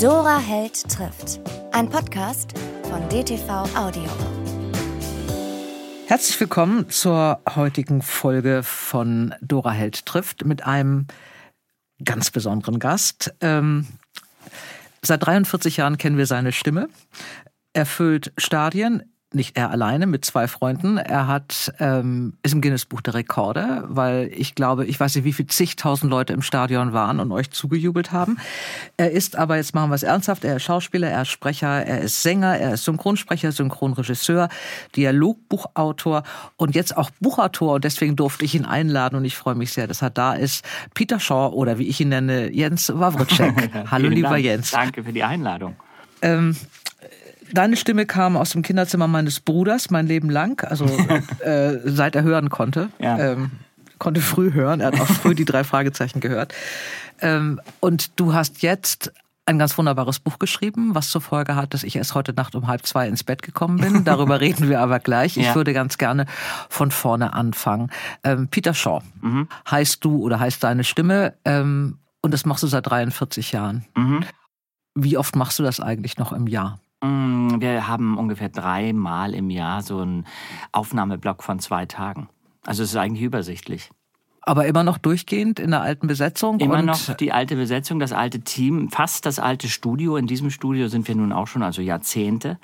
Dora Held trifft. Ein Podcast von DTV Audio. Herzlich willkommen zur heutigen Folge von Dora Held trifft mit einem ganz besonderen Gast. Ähm, seit 43 Jahren kennen wir seine Stimme. Er füllt Stadien nicht er alleine, mit zwei Freunden. Er hat, ähm, ist im Guinness-Buch der Rekorde, weil ich glaube, ich weiß nicht, wie viel zigtausend Leute im Stadion waren und euch zugejubelt haben. Er ist aber, jetzt machen wir es ernsthaft, er ist Schauspieler, er ist Sprecher, er ist Sänger, er ist Synchronsprecher, Synchronregisseur, Dialogbuchautor und jetzt auch Buchautor und deswegen durfte ich ihn einladen und ich freue mich sehr, dass er da ist. Peter Shaw oder wie ich ihn nenne, Jens Wawritschek. Hallo lieber Dank. Jens. Danke für die Einladung. Ähm, Deine Stimme kam aus dem Kinderzimmer meines Bruders mein Leben lang, also äh, seit er hören konnte. Ja. Ähm, konnte früh hören, er hat auch früh die drei Fragezeichen gehört. Ähm, und du hast jetzt ein ganz wunderbares Buch geschrieben, was zur Folge hat, dass ich erst heute Nacht um halb zwei ins Bett gekommen bin. Darüber reden wir aber gleich. Ich Ja. würde ganz gerne von vorne anfangen. Ähm, Peter Shaw Mhm. heißt du oder heißt deine Stimme ähm, und das machst du seit 43 Jahren. Mhm. Wie oft machst du das eigentlich noch im Jahr? Mm, Wir haben ungefähr dreimal im Jahr so einen Aufnahmeblock von zwei Tagen. Also es ist eigentlich übersichtlich. Aber immer noch durchgehend in der alten Besetzung? Immer noch die alte Besetzung, das alte Team, fast das alte Studio. In diesem Studio sind wir nun auch schon, also Jahrzehnte.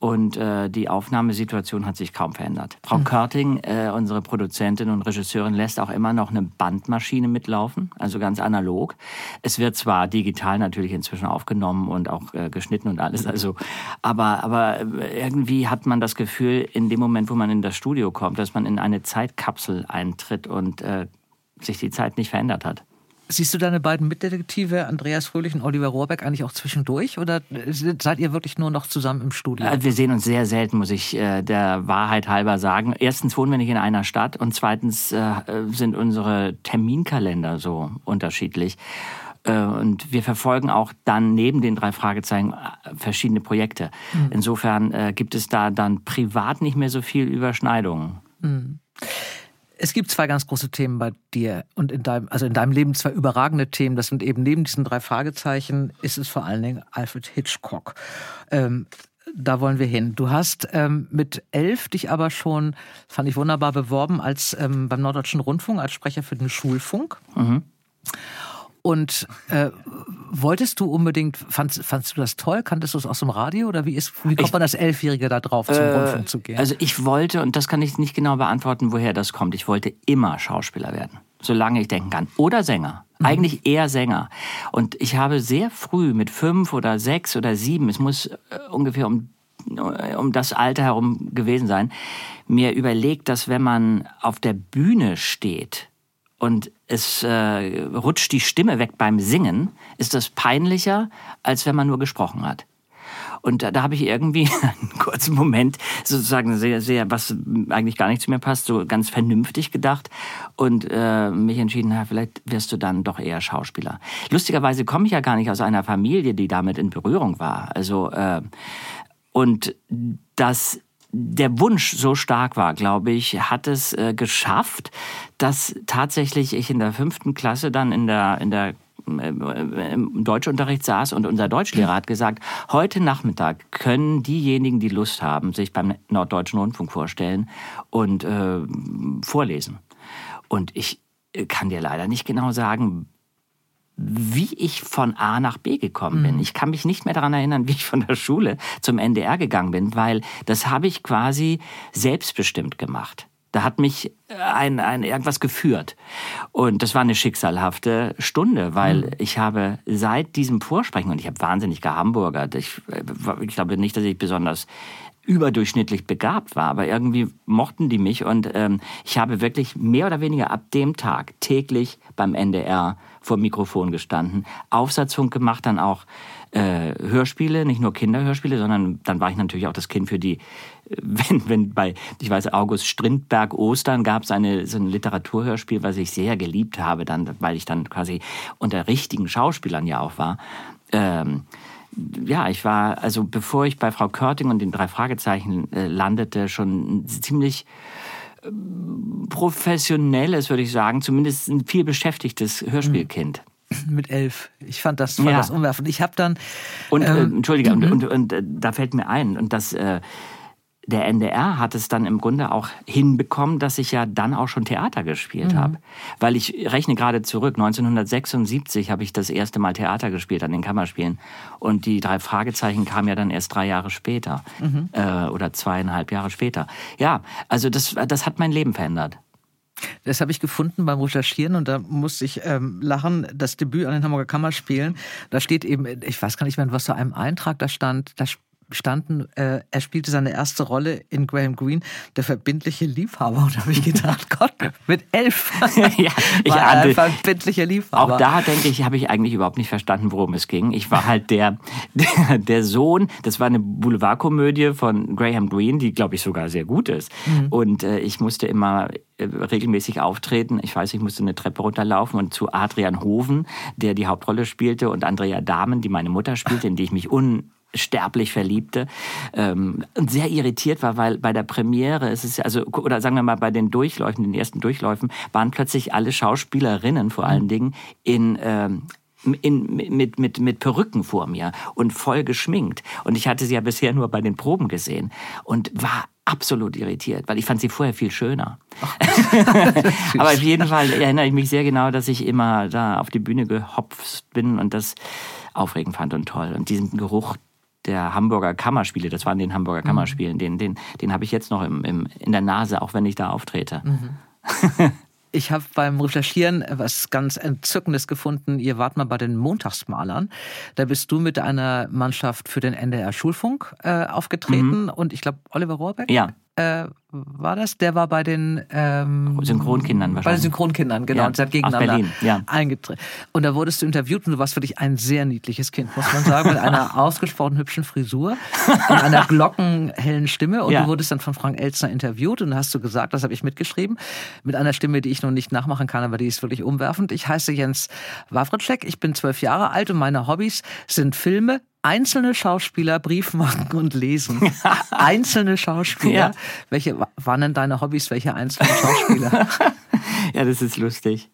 Und äh, die Aufnahmesituation hat sich kaum verändert. Frau Körting, äh, unsere Produzentin und Regisseurin, lässt auch immer noch eine Bandmaschine mitlaufen, also ganz analog. Es wird zwar digital natürlich inzwischen aufgenommen und auch äh, geschnitten und alles, also, aber, aber äh, irgendwie hat man das Gefühl, in dem Moment, wo man in das Studio kommt, dass man in eine Zeitkapsel eintritt und äh, sich die Zeit nicht verändert hat. Siehst du deine beiden Mitdetektive, Andreas Fröhlich und Oliver Rohrbeck, eigentlich auch zwischendurch? Oder seid ihr wirklich nur noch zusammen im Studio? Wir sehen uns sehr selten, muss ich äh, der Wahrheit halber sagen. Erstens wohnen wir nicht in einer Stadt und zweitens äh, sind unsere Terminkalender so unterschiedlich. Äh, Und wir verfolgen auch dann neben den drei Fragezeichen äh, verschiedene Projekte. Insofern äh, gibt es da dann privat nicht mehr so viel Überschneidungen. Es gibt zwei ganz große Themen bei dir und in deinem, also in deinem Leben zwei überragende Themen. Das sind eben neben diesen drei Fragezeichen ist es vor allen Dingen Alfred Hitchcock. Ähm, da wollen wir hin. Du hast ähm, mit elf dich aber schon, fand ich wunderbar, beworben als ähm, beim Norddeutschen Rundfunk als Sprecher für den Schulfunk. Und äh, wolltest du unbedingt, fandst, fandst du das toll? Kanntest du es aus dem Radio? Oder wie, ist, wie kommt Ich- man als Elfjähriger da drauf, zum Rundfunk zu gehen? Also ich wollte, und das kann ich nicht genau beantworten, woher das kommt, ich wollte immer Schauspieler werden, solange ich denken kann. Oder Sänger. Eigentlich eher Sänger. Und ich habe sehr früh mit fünf oder sechs oder sieben, es muss äh, ungefähr um, äh, um das Alter herum gewesen sein, mir überlegt, dass wenn man auf der Bühne steht und es äh, rutscht die Stimme weg beim Singen, ist das peinlicher, als wenn man nur gesprochen hat. Und da, da habe ich irgendwie einen kurzen Moment sozusagen sehr, sehr, was eigentlich gar nicht zu mir passt, so ganz vernünftig gedacht und äh, mich entschieden, na, vielleicht wirst du dann doch eher Schauspieler. Lustigerweise komme ich ja gar nicht aus einer Familie, die damit in Berührung war. Also äh, und dass der Wunsch so stark war, glaube ich, hat es äh, geschafft, dass tatsächlich ich in der fünften Klasse dann in der, in der äh, im Deutschunterricht saß und unser Deutschlehrer hat gesagt, heute Nachmittag können diejenigen, die Lust haben, sich beim Norddeutschen Rundfunk vorstellen und äh, vorlesen. Und ich äh, kann dir leider nicht genau sagen, wie ich von A nach B gekommen bin. Ich kann mich nicht mehr daran erinnern, wie ich von der Schule zum NDR gegangen bin, weil das habe ich quasi selbstbestimmt gemacht. Da hat mich ein, ein irgendwas geführt. Und das war eine schicksalhafte Stunde, weil ich habe seit diesem Vorsprechen, und ich habe wahnsinnig gehamburgert, ich, äh, ich glaube nicht, dass ich besonders überdurchschnittlich begabt war, aber irgendwie mochten die mich und ähm, ich habe wirklich mehr oder weniger ab dem Tag täglich beim NDR vor Mikrofon gestanden, Aufsatzfunk gemacht, dann auch äh, Hörspiele, nicht nur Kinderhörspiele, sondern dann war ich natürlich auch das Kind für die, wenn, wenn bei, ich weiß, August Strindberg Ostern gab es eine, so ein Literaturhörspiel, was ich sehr geliebt habe, dann, weil ich dann quasi unter richtigen Schauspielern ja auch war. Ähm, ja, ich war, also bevor ich bei Frau Körting und den drei Fragezeichen äh, landete, schon ein ziemlich ähm, professionelles, würde ich sagen, zumindest ein viel beschäftigtes Hörspielkind. mit elf. Ich fand das, fand Ja. das umwerfend. Ich habe dann Und, äh, Ähm, Entschuldige, und, und, und äh, da fällt mir ein, und das, äh, der NDR hat es dann im Grunde auch hinbekommen, dass ich ja dann auch schon Theater gespielt habe. Weil ich rechne gerade zurück, 1976 habe ich das erste Mal Theater gespielt an den Kammerspielen. Und die drei Fragezeichen kamen ja dann erst drei Jahre später. Äh, oder zweieinhalb Jahre später. Ja, also das, das hat mein Leben verändert. Das habe ich gefunden beim Recherchieren und da musste ich ähm, lachen, das Debüt an den Hamburger Kammerspielen. Da steht eben, ich weiß gar nicht mehr, was zu einem Eintrag da stand, da standen, äh, er spielte seine erste Rolle in Graham Greene, der verbindliche Liebhaber. Und da habe ich gedacht, Gott, mit elf Ja, ich war er ahnte- ein verbindlicher Liebhaber. Auch da, denke ich, habe ich eigentlich überhaupt nicht verstanden, worum es ging. Ich war halt der, der, der Sohn, das war eine Boulevardkomödie von Graham Greene, die, glaube ich, sogar sehr gut ist. Und äh, ich musste immer äh, regelmäßig auftreten. Ich weiß, ich musste eine Treppe runterlaufen und zu Adrian Hoven, der die Hauptrolle spielte, und Andrea Dahmen, die meine Mutter spielte, in die ich mich un sterblich verliebte ähm, und sehr irritiert war, weil bei der Premiere ist es also oder sagen wir mal bei den Durchläufen, den ersten Durchläufen waren plötzlich alle Schauspielerinnen vor allen Dingen in ähm, in, mit, mit, mit Perücken vor mir und voll geschminkt. Und ich hatte sie ja bisher nur bei den Proben gesehen und war absolut irritiert, weil ich fand sie vorher viel schöner. Aber auf jeden Fall erinnere ich mich sehr genau, dass ich immer da auf die Bühne gehopft bin und das aufregend fand und toll. Und diesen Geruch der Hamburger Kammerspiele, das waren den Hamburger Kammerspielen, den, den, den habe ich jetzt noch im, im, in der Nase, auch wenn ich da auftrete. Ich habe beim Recherchieren was ganz Entzückendes gefunden. Ihr wart mal bei den Montagsmalern. Da bist du mit einer Mannschaft für den NDR Schulfunk äh, aufgetreten und ich glaube Oliver Rohrbeck. Ja. Äh, war das? Der war bei den ähm, Synchronkindern Bei den wahrscheinlich. Synchronkindern, genau. Ja, und seid aus gegeneinander Berlin, ja. eingetreten. Und da wurdest du interviewt und du warst wirklich ein sehr niedliches Kind, muss man sagen, mit einer ausgesprochen hübschen Frisur und einer glockenhellen Stimme. Und Ja. du wurdest dann von Frank Elzner interviewt und hast du gesagt, das habe ich mitgeschrieben, mit einer Stimme, die ich noch nicht nachmachen kann, aber die ist wirklich umwerfend. Ich heiße Jens Wawritschek, ich bin zwölf Jahre alt und meine Hobbys sind Filme, einzelne Schauspieler, Briefmarken und Lesen. einzelne Schauspieler. Ja. Welche waren denn deine Hobbys? Welche einzelnen Schauspieler? Ja, das ist lustig.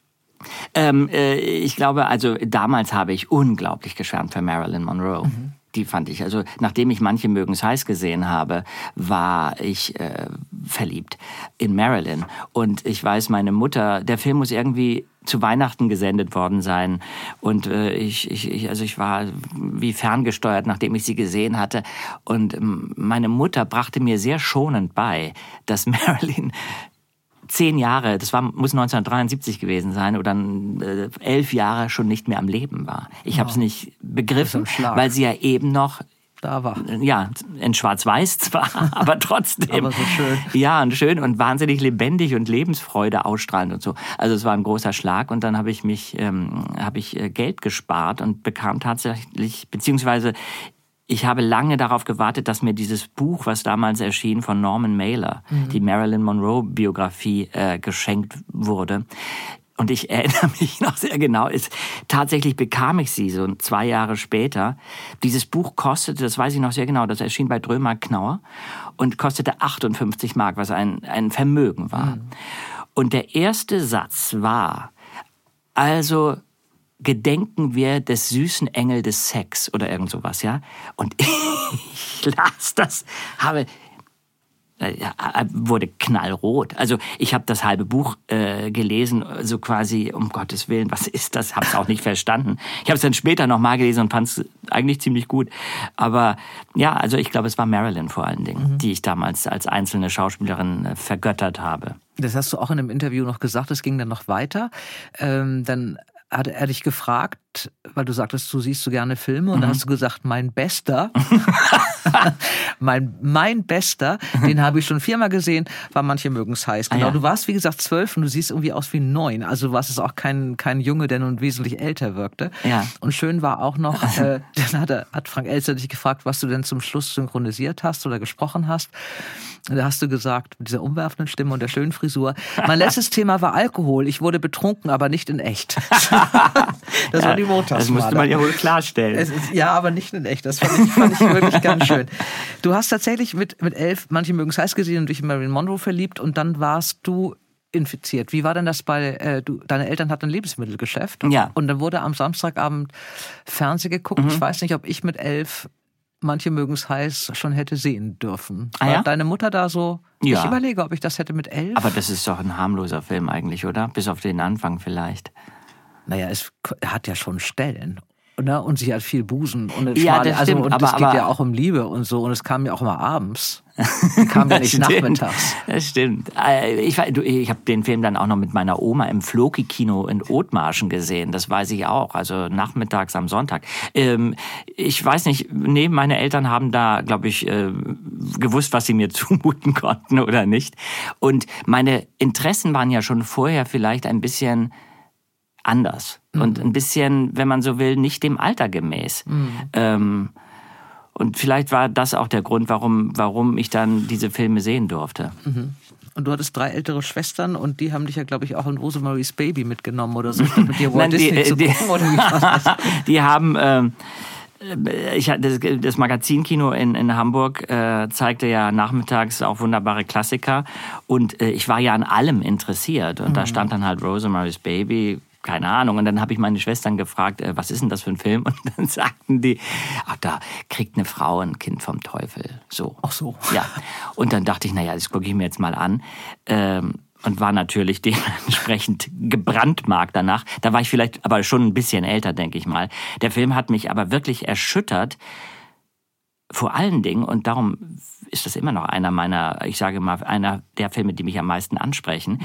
Ähm, äh, ich glaube, also damals habe ich unglaublich geschwärmt für Marilyn Monroe. Die fand ich, also nachdem ich manche mögen's heiß gesehen habe, war ich äh, verliebt in Marilyn. Und ich weiß, meine Mutter, der Film muss irgendwie zu Weihnachten gesendet worden sein. Und äh, ich, ich, also ich war wie ferngesteuert, nachdem ich sie gesehen hatte. Und ähm, meine Mutter brachte mir sehr schonend bei, dass Marilyn zehn Jahre, das war, muss 1973 gewesen sein, oder äh, elf Jahre schon nicht mehr am Leben war. Ich habe es nicht begriffen, weil sie ja eben noch Da war. ja, in Schwarz-Weiß zwar, aber trotzdem. Aber so schön. Ja, und schön und wahnsinnig lebendig und Lebensfreude ausstrahlend und so. Also es war ein großer Schlag und dann habe ich mich, ähm, habe ich äh, Geld gespart und bekam tatsächlich, beziehungsweise ich habe lange darauf gewartet, dass mir dieses Buch, was damals erschien von Norman Mailer, die Marilyn Monroe-Biografie, äh, geschenkt wurde. Und ich erinnere mich noch sehr genau, ist, tatsächlich bekam ich sie so zwei Jahre später. Dieses Buch kostete, das weiß ich noch sehr genau, das erschien bei Drömer Knauer und kostete 58 Mark, was ein, ein Vermögen war. Und der erste Satz war, also gedenken wir des süßen Engel des Sex oder irgend sowas, ja? Und ich las das, habe wurde knallrot. Also ich habe das halbe Buch äh, gelesen, so quasi, um Gottes Willen, was ist das? Habe es auch nicht verstanden. Ich habe es dann später nochmal gelesen und fand es eigentlich ziemlich gut. Aber ja, also ich glaube, es war Marilyn vor allen Dingen, die ich damals als einzelne Schauspielerin äh, vergöttert habe. Das hast du auch in einem Interview noch gesagt, es ging dann noch weiter. Ähm, dann hat er dich gefragt, weil du sagtest, du siehst so gerne Filme, und dann hast du gesagt, mein Bester, mein, mein Bester, den habe ich schon viermal gesehen, war manche mögen es heiß. Genau, ja. du warst wie gesagt zwölf und du siehst irgendwie aus wie neun. Also du warst es auch kein, kein Junge, der nun wesentlich älter wirkte. Ja. Und schön war auch noch, äh, dann hat, er, hat Frank Elster dich gefragt, was du denn zum Schluss synchronisiert hast oder gesprochen hast. Da hast du gesagt, mit dieser umwerfenden Stimme und der schönen Frisur, mein letztes Thema war Alkohol. Ich wurde betrunken, aber nicht in echt. das war die Montagsmaler. Das musste man ja wohl klarstellen. Ist, ja, aber nicht in echt. Das fand ich, fand ich wirklich ganz schön. Du hast tatsächlich mit, mit elf, manche mögen es heiß gesehen und dich in Marilyn Monroe verliebt und dann warst du infiziert. Wie war denn das bei, äh, du, deine Eltern hatten ein Lebensmittelgeschäft. Ja. Und dann wurde am Samstagabend Fernsehen geguckt. Mhm. Ich weiß nicht, ob ich mit elf, manche mögen es heiß, schon hätte sehen dürfen. Ah, war ja? deine Mutter da so? Ja. Ich überlege, ob ich das hätte mit elf. Aber das ist doch ein harmloser Film eigentlich, oder? Bis auf den Anfang vielleicht. naja, es hat ja schon Stellen. Ne? Und sie hat viel Busen und Ja, schmale, das also stimmt, und aber- es geht aber- ja auch um Liebe und so und es kam ja auch immer abends. Die kam ja nicht stimmt. nachmittags. Das stimmt. Äh, Ich, ich habe den Film dann auch noch mit meiner Oma im Floki-Kino in Othmarschen gesehen. Das weiß ich auch. Also nachmittags am Sonntag. Ähm, ich weiß nicht, nee, meine Eltern haben da, glaube ich, äh, gewusst, was sie mir zumuten konnten oder nicht. Und meine Interessen waren ja schon vorher vielleicht ein bisschen anders. Und ein bisschen, wenn man so will, nicht dem Alter gemäß. Ähm, und vielleicht war das auch der Grund, warum, warum ich dann diese Filme sehen durfte. Und du hattest drei ältere Schwestern und die haben dich ja, glaube ich, auch in Rosemary's Baby mitgenommen oder so, mit dir Walt Nein, die, Disney äh, zu die, gucken. Oder wie war das? die haben, ähm, äh, ich, hatte- das, das Magazinkino in, in Hamburg äh, zeigte ja nachmittags auch wunderbare Klassiker und äh, ich war ja an allem interessiert und da stand dann halt Rosemary's Baby, keine Ahnung. Und dann habe ich meine Schwestern gefragt, äh, was ist denn das für ein Film? Und dann sagten die, ach, da kriegt eine Frau ein Kind vom Teufel. So. Ach so. Ja. Und dann dachte ich, naja, das gucke ich mir jetzt mal an. Ähm, und war natürlich dementsprechend gebrandmarkt danach. Da war ich vielleicht aber schon ein bisschen älter, denke ich mal. Der Film hat mich aber wirklich erschüttert. Vor allen Dingen, und darum ist das immer noch einer meiner, ich sage mal, einer der Filme, die mich am meisten ansprechen,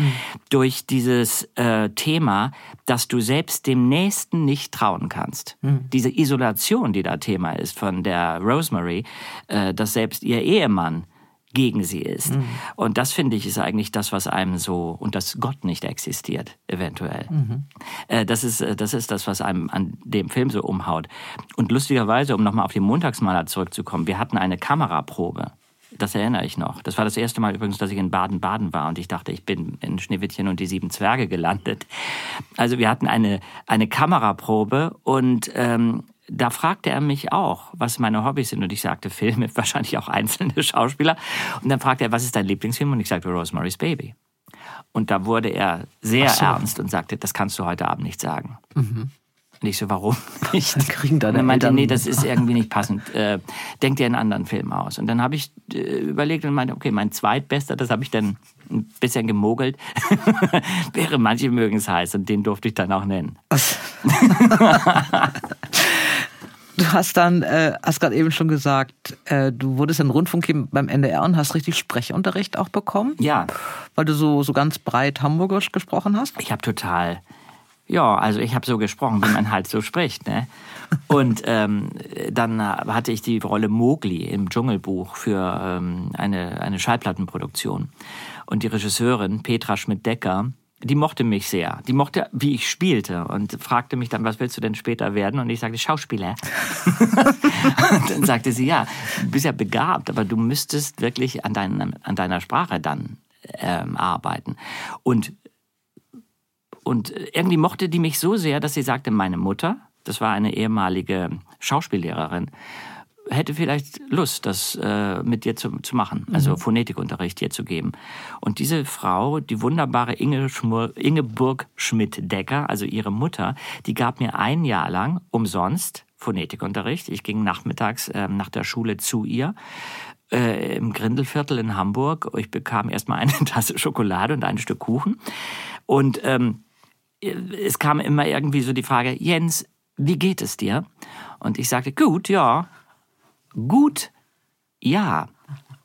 durch dieses äh, Thema, dass du selbst dem Nächsten nicht trauen kannst. Diese Isolation, die da Thema ist von der Rosemary, äh, dass selbst ihr Ehemann gegen sie ist. Und das finde ich ist eigentlich das, was einem so, und dass Gott nicht existiert, eventuell. Äh, das, ist, äh, das ist das, was einem an dem Film so umhaut. Und lustigerweise, um nochmal auf den Montagsmaler zurückzukommen, wir hatten eine Kameraprobe. Das erinnere ich noch. Das war das erste Mal übrigens, dass ich in Baden-Baden war und ich dachte, ich bin in Schneewittchen und die sieben Zwerge gelandet. Also wir hatten eine, eine Kameraprobe und ähm, da fragte er mich auch, was meine Hobbys sind. Und ich sagte Filme, wahrscheinlich auch einzelne Schauspieler. Und dann fragte er, was ist dein Lieblingsfilm? Und ich sagte Rosemary's Baby. Und da wurde er sehr so. ernst und sagte, das kannst du heute Abend nicht sagen. Und ich so, warum nicht? Dann kriegen Und deine er meinte, Eltern- nee, das ist irgendwie nicht passend. Äh, denk dir einen anderen Film aus. Und dann habe ich äh, überlegt und meinte, okay, mein zweitbester, das habe ich dann ein bisschen gemogelt, wäre Manche mögen es heiß und den durfte ich dann auch nennen. Du hast dann, äh, hast gerade eben schon gesagt, äh, du wurdest in Rundfunk beim NDR und hast richtig Sprechunterricht auch bekommen, Ja, weil du so, so ganz breit Hamburgisch gesprochen hast. ich habe total, ja, also ich habe so gesprochen, wie man halt so spricht. Ne? Und ähm, dann hatte ich die Rolle Mowgli im Dschungelbuch für ähm, eine, eine Schallplattenproduktion. Und die Regisseurin Petra Schmidt-Decker, die mochte mich sehr. Die mochte, wie ich spielte und fragte mich dann, was willst du denn später werden? Und ich sagte, Schauspieler. und dann sagte sie, ja, du bist ja begabt, aber du müsstest wirklich an, deinem, an deiner Sprache dann ähm, arbeiten. Und und irgendwie mochte die mich so sehr, dass sie sagte, meine Mutter, das war eine ehemalige Schauspiellehrerin, hätte vielleicht Lust, das äh, mit dir zu, zu machen, also Phonetikunterricht dir zu geben. Und diese Frau, die wunderbare Inge Schmur, Ingeborg Schmidt-Decker, also ihre Mutter, die gab mir ein Jahr lang umsonst Phonetikunterricht. Ich ging nachmittags ähm, nach der Schule zu ihr äh, im Grindelviertel in Hamburg. Ich bekam erstmal eine Tasse Schokolade und ein Stück Kuchen. Und ähm, es kam immer irgendwie so die Frage, Jens, wie geht es dir? Und ich sagte, gut, ja. Gut, ja.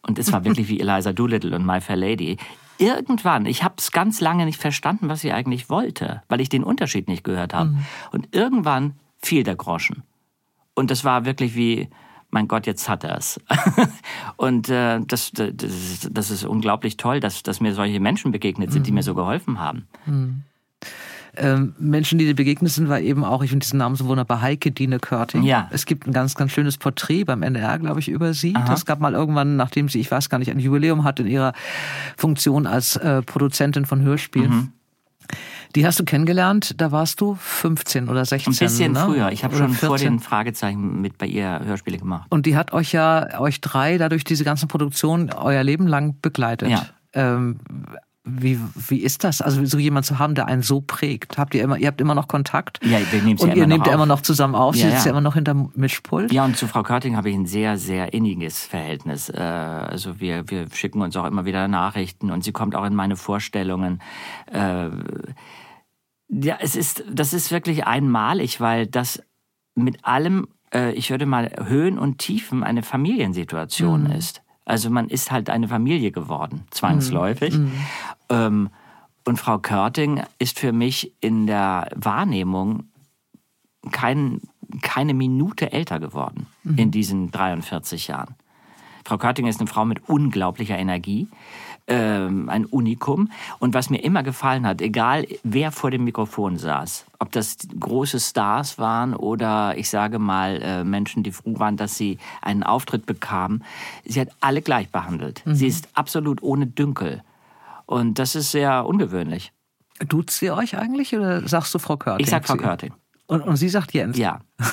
Und es war wirklich wie Eliza Doolittle und My Fair Lady. Irgendwann, ich habe es ganz lange nicht verstanden, was sie eigentlich wollte, weil ich den Unterschied nicht gehört habe. Und irgendwann fiel der Groschen. Und das war wirklich wie, mein Gott, jetzt hat er es. und äh, das, das, das ist unglaublich toll, dass, dass mir solche Menschen begegnet sind, die mir so geholfen haben. Ähm, Menschen, die dir begegnet sind, war eben auch, ich finde diesen Namen so wunderbar, Heike Dine Körting. Ja. Es gibt ein ganz, ganz schönes Porträt beim NDR, glaube ich, über sie. Das gab mal irgendwann, nachdem sie, ich weiß gar nicht, ein Jubiläum hatte in ihrer Funktion als äh, Produzentin von Hörspielen. Mhm. Die hast du kennengelernt, da warst du 15 oder 16. Ein bisschen ne? früher. Ich habe schon vor 14. den Fragezeichen mit bei ihr Hörspiele gemacht. Und die hat euch ja, euch drei, dadurch diese ganzen Produktionen euer Leben lang begleitet. Ja. Ähm, Wie, wie ist das? Also so jemand zu haben, der einen so prägt. Habt ihr immer, ihr habt immer noch Kontakt? Ja, wir nehmen Und ja ihr nehmt ja immer noch zusammen auf. Sie Ja, sitzt ja. immer noch hinterm Mischpult. Ja, und zu Frau Körting habe ich ein sehr, sehr inniges Verhältnis. Äh, Also wir, wir schicken uns auch immer wieder Nachrichten und sie kommt auch in meine Vorstellungen. Äh, Ja, es ist, das ist wirklich einmalig, weil das mit allem, äh, ich würde mal Höhen und Tiefen eine Familiensituation ist. Also man ist halt eine Familie geworden, zwangsläufig. Ähm, und Frau Körting ist für mich in der Wahrnehmung kein, keine Minute älter geworden in diesen 43 Jahren. Frau Körting ist eine Frau mit unglaublicher Energie, ähm, ein Unikum. Und was mir immer gefallen hat, egal wer vor dem Mikrofon saß, ob das große Stars waren oder ich sage mal äh, Menschen, die froh waren, dass sie einen Auftritt bekamen, sie hat alle gleich behandelt. Sie ist absolut ohne Dünkel. Und das ist sehr ungewöhnlich. Duzt ihr euch eigentlich oder sagst du Frau Körting? Ich sag Frau Sie- Körting. Und, und sie sagt Jens. Ja.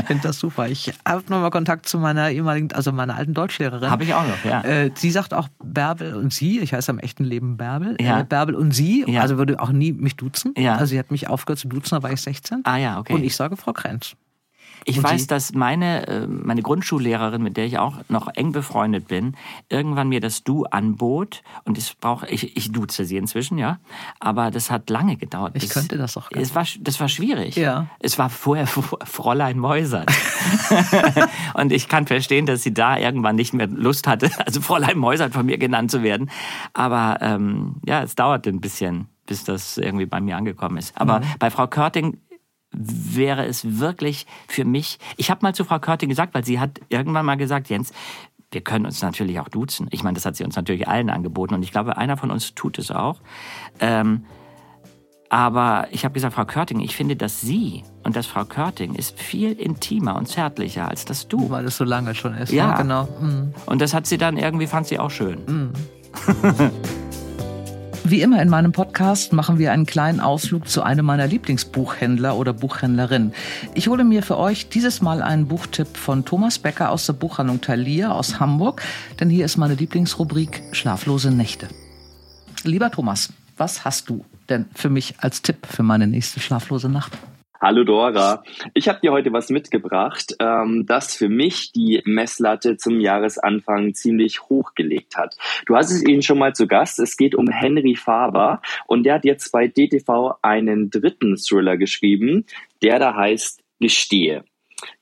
Ich finde das super. Ich habe nochmal Kontakt zu meiner ehemaligen, also meiner alten Deutschlehrerin. Habe ich auch noch, ja. Äh, sie sagt auch Bärbel und sie. Ich heiße am echten Leben Bärbel. Ja. Äh, Bärbel und sie. Ja. Also würde auch nie mich duzen. Ja. Also sie hat mich aufgehört zu duzen, da war ich 16. Ah ja, okay. Und ich sage Frau Krenz. Ich Und weiß, dass meine, äh, meine Grundschullehrerin, mit der ich auch noch eng befreundet bin, irgendwann mir das Du anbot. Und ich brauche, ich, ich duze sie inzwischen, ja. Aber das hat lange gedauert. Ich bis- könnte das auch gar Es war, das war schwierig. Ja. Es war vorher Fräulein Mäusert. und ich kann verstehen, dass sie da irgendwann nicht mehr Lust hatte, also Fräulein Mäusert von mir genannt zu werden. Aber ähm, ja, es dauerte ein bisschen, bis das irgendwie bei mir angekommen ist. Aber bei Frau Körting wäre es wirklich für mich, ich habe mal zu Frau Körting gesagt, weil sie hat irgendwann mal gesagt, Jens, wir können uns natürlich auch duzen. Ich meine, das hat sie uns natürlich allen angeboten und ich glaube, einer von uns tut es auch. Ähm, aber ich habe gesagt, Frau Körting, ich finde, dass Sie und dass Frau Körting ist viel intimer und zärtlicher als das Du. Weil es so lange schon ist. Ja. ne? genau. Mhm. Und das hat sie dann irgendwie, fand sie auch schön. Wie immer in meinem Podcast machen wir einen kleinen Ausflug zu einem meiner Lieblingsbuchhändler oder Buchhändlerin. Ich hole mir für euch dieses Mal einen Buchtipp von Thomas Becker aus der Buchhandlung Thalia aus Hamburg, denn hier ist meine Lieblingsrubrik Schlaflose Nächte. Lieber Thomas, was hast du denn für mich als Tipp für meine nächste schlaflose Nacht? Hallo Dora, ich habe dir heute was mitgebracht, ähm, das für mich die Messlatte zum Jahresanfang ziemlich hochgelegt hat. Du hast es eben schon mal zu Gast. Es geht um Henry Faber und der hat jetzt bei DTV einen dritten Thriller geschrieben, der da heißt Gestehe.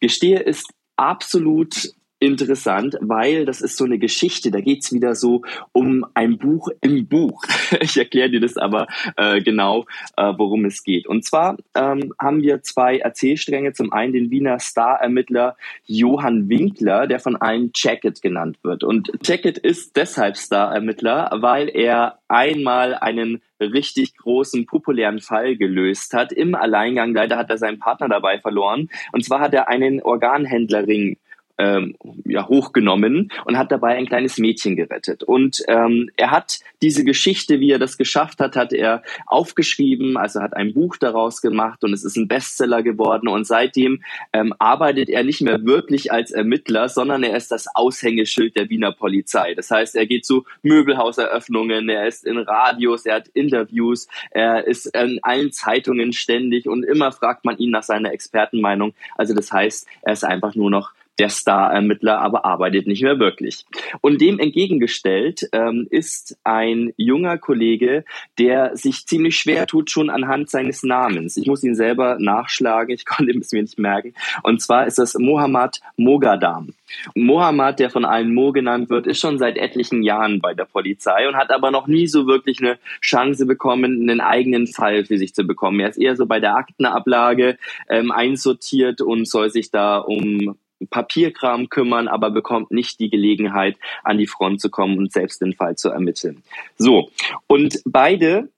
Gestehe ist absolut interessant, weil das ist so eine Geschichte, da geht's wieder so um ein Buch im Buch. Ich erkläre dir das aber äh, genau, äh, worum es geht. Und zwar ähm, haben wir zwei Erzählstränge. Zum einen den Wiener Star-Ermittler Johann Winkler, der von allen Jacket genannt wird. Und Jacket ist deshalb Star-Ermittler, weil er einmal einen richtig großen, populären Fall gelöst hat. Im Alleingang, leider hat er seinen Partner dabei verloren. Und zwar hat er einen Organhändlerring ähm, ja, hochgenommen und hat dabei ein kleines Mädchen gerettet. Und ähm, er hat diese Geschichte, wie er das geschafft hat, hat er aufgeschrieben, also hat ein Buch daraus gemacht und es ist ein Bestseller geworden. Und seitdem ähm, arbeitet er nicht mehr wirklich als Ermittler, sondern er ist das Aushängeschild der Wiener Polizei. Das heißt, er geht zu Möbelhauseröffnungen, er ist in Radios, er hat Interviews, er ist in allen Zeitungen ständig und immer fragt man ihn nach seiner Expertenmeinung. Also das heißt, er ist einfach nur noch der Star-Ermittler, aber arbeitet nicht mehr wirklich. Und dem entgegengestellt ähm, ist ein junger Kollege, der sich ziemlich schwer tut, schon anhand seines Namens. Ich muss ihn selber nachschlagen, ich konnte es mir nicht merken. Und zwar ist das Mohammad Mogadam. Mohammad, der von allen Mo genannt wird, ist schon seit etlichen Jahren bei der Polizei und hat aber noch nie so wirklich eine Chance bekommen, einen eigenen Fall für sich zu bekommen. Er ist eher so bei der Aktenablage ähm, einsortiert und soll sich da um Papierkram kümmern, aber bekommt nicht die Gelegenheit, an die Front zu kommen und selbst den Fall zu ermitteln. So, und beide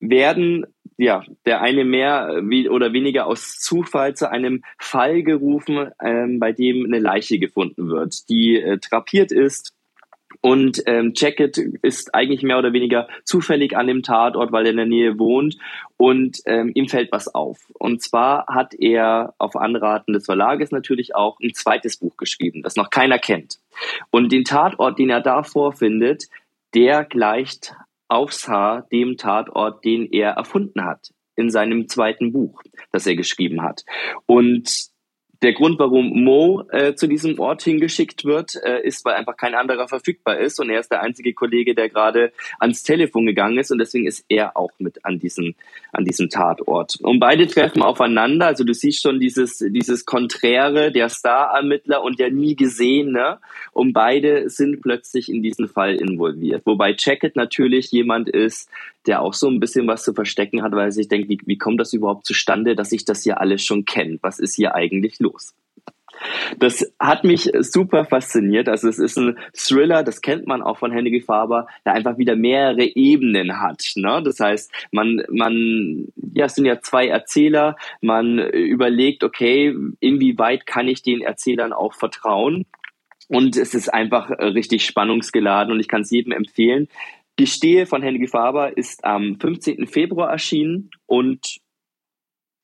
werden ja, der eine mehr wie, oder weniger aus Zufall zu einem Fall gerufen, ähm, bei dem eine Leiche gefunden wird, die äh, drapiert ist. Und ähm, Jacket ist eigentlich mehr oder weniger zufällig an dem Tatort, weil er in der Nähe wohnt. Und ähm, ihm fällt was auf. Und zwar hat er auf Anraten des Verlages natürlich auch ein zweites Buch geschrieben, das noch keiner kennt. Und den Tatort, den er da vorfindet, der gleicht aufs Haar dem Tatort, den er erfunden hat in seinem zweiten Buch, das er geschrieben hat. Und der Grund, warum Mo äh, zu diesem Ort hingeschickt wird, äh, ist, weil einfach kein anderer verfügbar ist und er ist der einzige Kollege, der gerade ans Telefon gegangen ist und deswegen ist er auch mit an diesem an diesem Tatort. Und beide treffen aufeinander, also du siehst schon dieses dieses Konträre, der Star-Ermittler und der nie gesehene und beide sind plötzlich in diesen Fall involviert. Wobei Jacket natürlich jemand ist, der auch so ein bisschen was zu verstecken hat, weil er sich denkt, wie, wie kommt das überhaupt zustande, dass ich das hier alles schon kenne? Was ist hier eigentlich los? Das hat mich super fasziniert. Also es ist ein Thriller, das kennt man auch von Henry Faber, der einfach wieder mehrere Ebenen hat. Ne? Das heißt, man, man, ja, es sind ja zwei Erzähler. Man überlegt, okay, inwieweit kann ich den Erzählern auch vertrauen? Und es ist einfach richtig spannungsgeladen und ich kann es jedem empfehlen. Gestehe von Henry Faber ist am 15. Februar erschienen und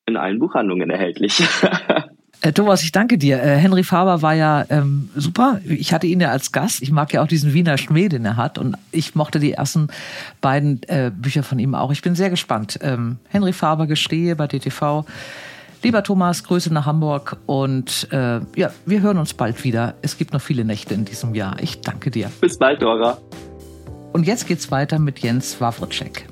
in allen Buchhandlungen erhältlich. Äh, Thomas, ich danke dir. Äh, Henry Faber war ja ähm, super. Ich hatte ihn ja als Gast. Ich mag ja auch diesen Wiener Schmäh, den er hat. Und ich mochte die ersten beiden äh, Bücher von ihm auch. Ich bin sehr gespannt. Ähm, Henry Faber, Gestehe bei DTV. Lieber Thomas, Grüße nach Hamburg und äh, ja, wir hören uns bald wieder. Es gibt noch viele Nächte in diesem Jahr. Ich danke dir. Bis bald, Dora. Und jetzt geht's weiter mit Jens Wawritschek.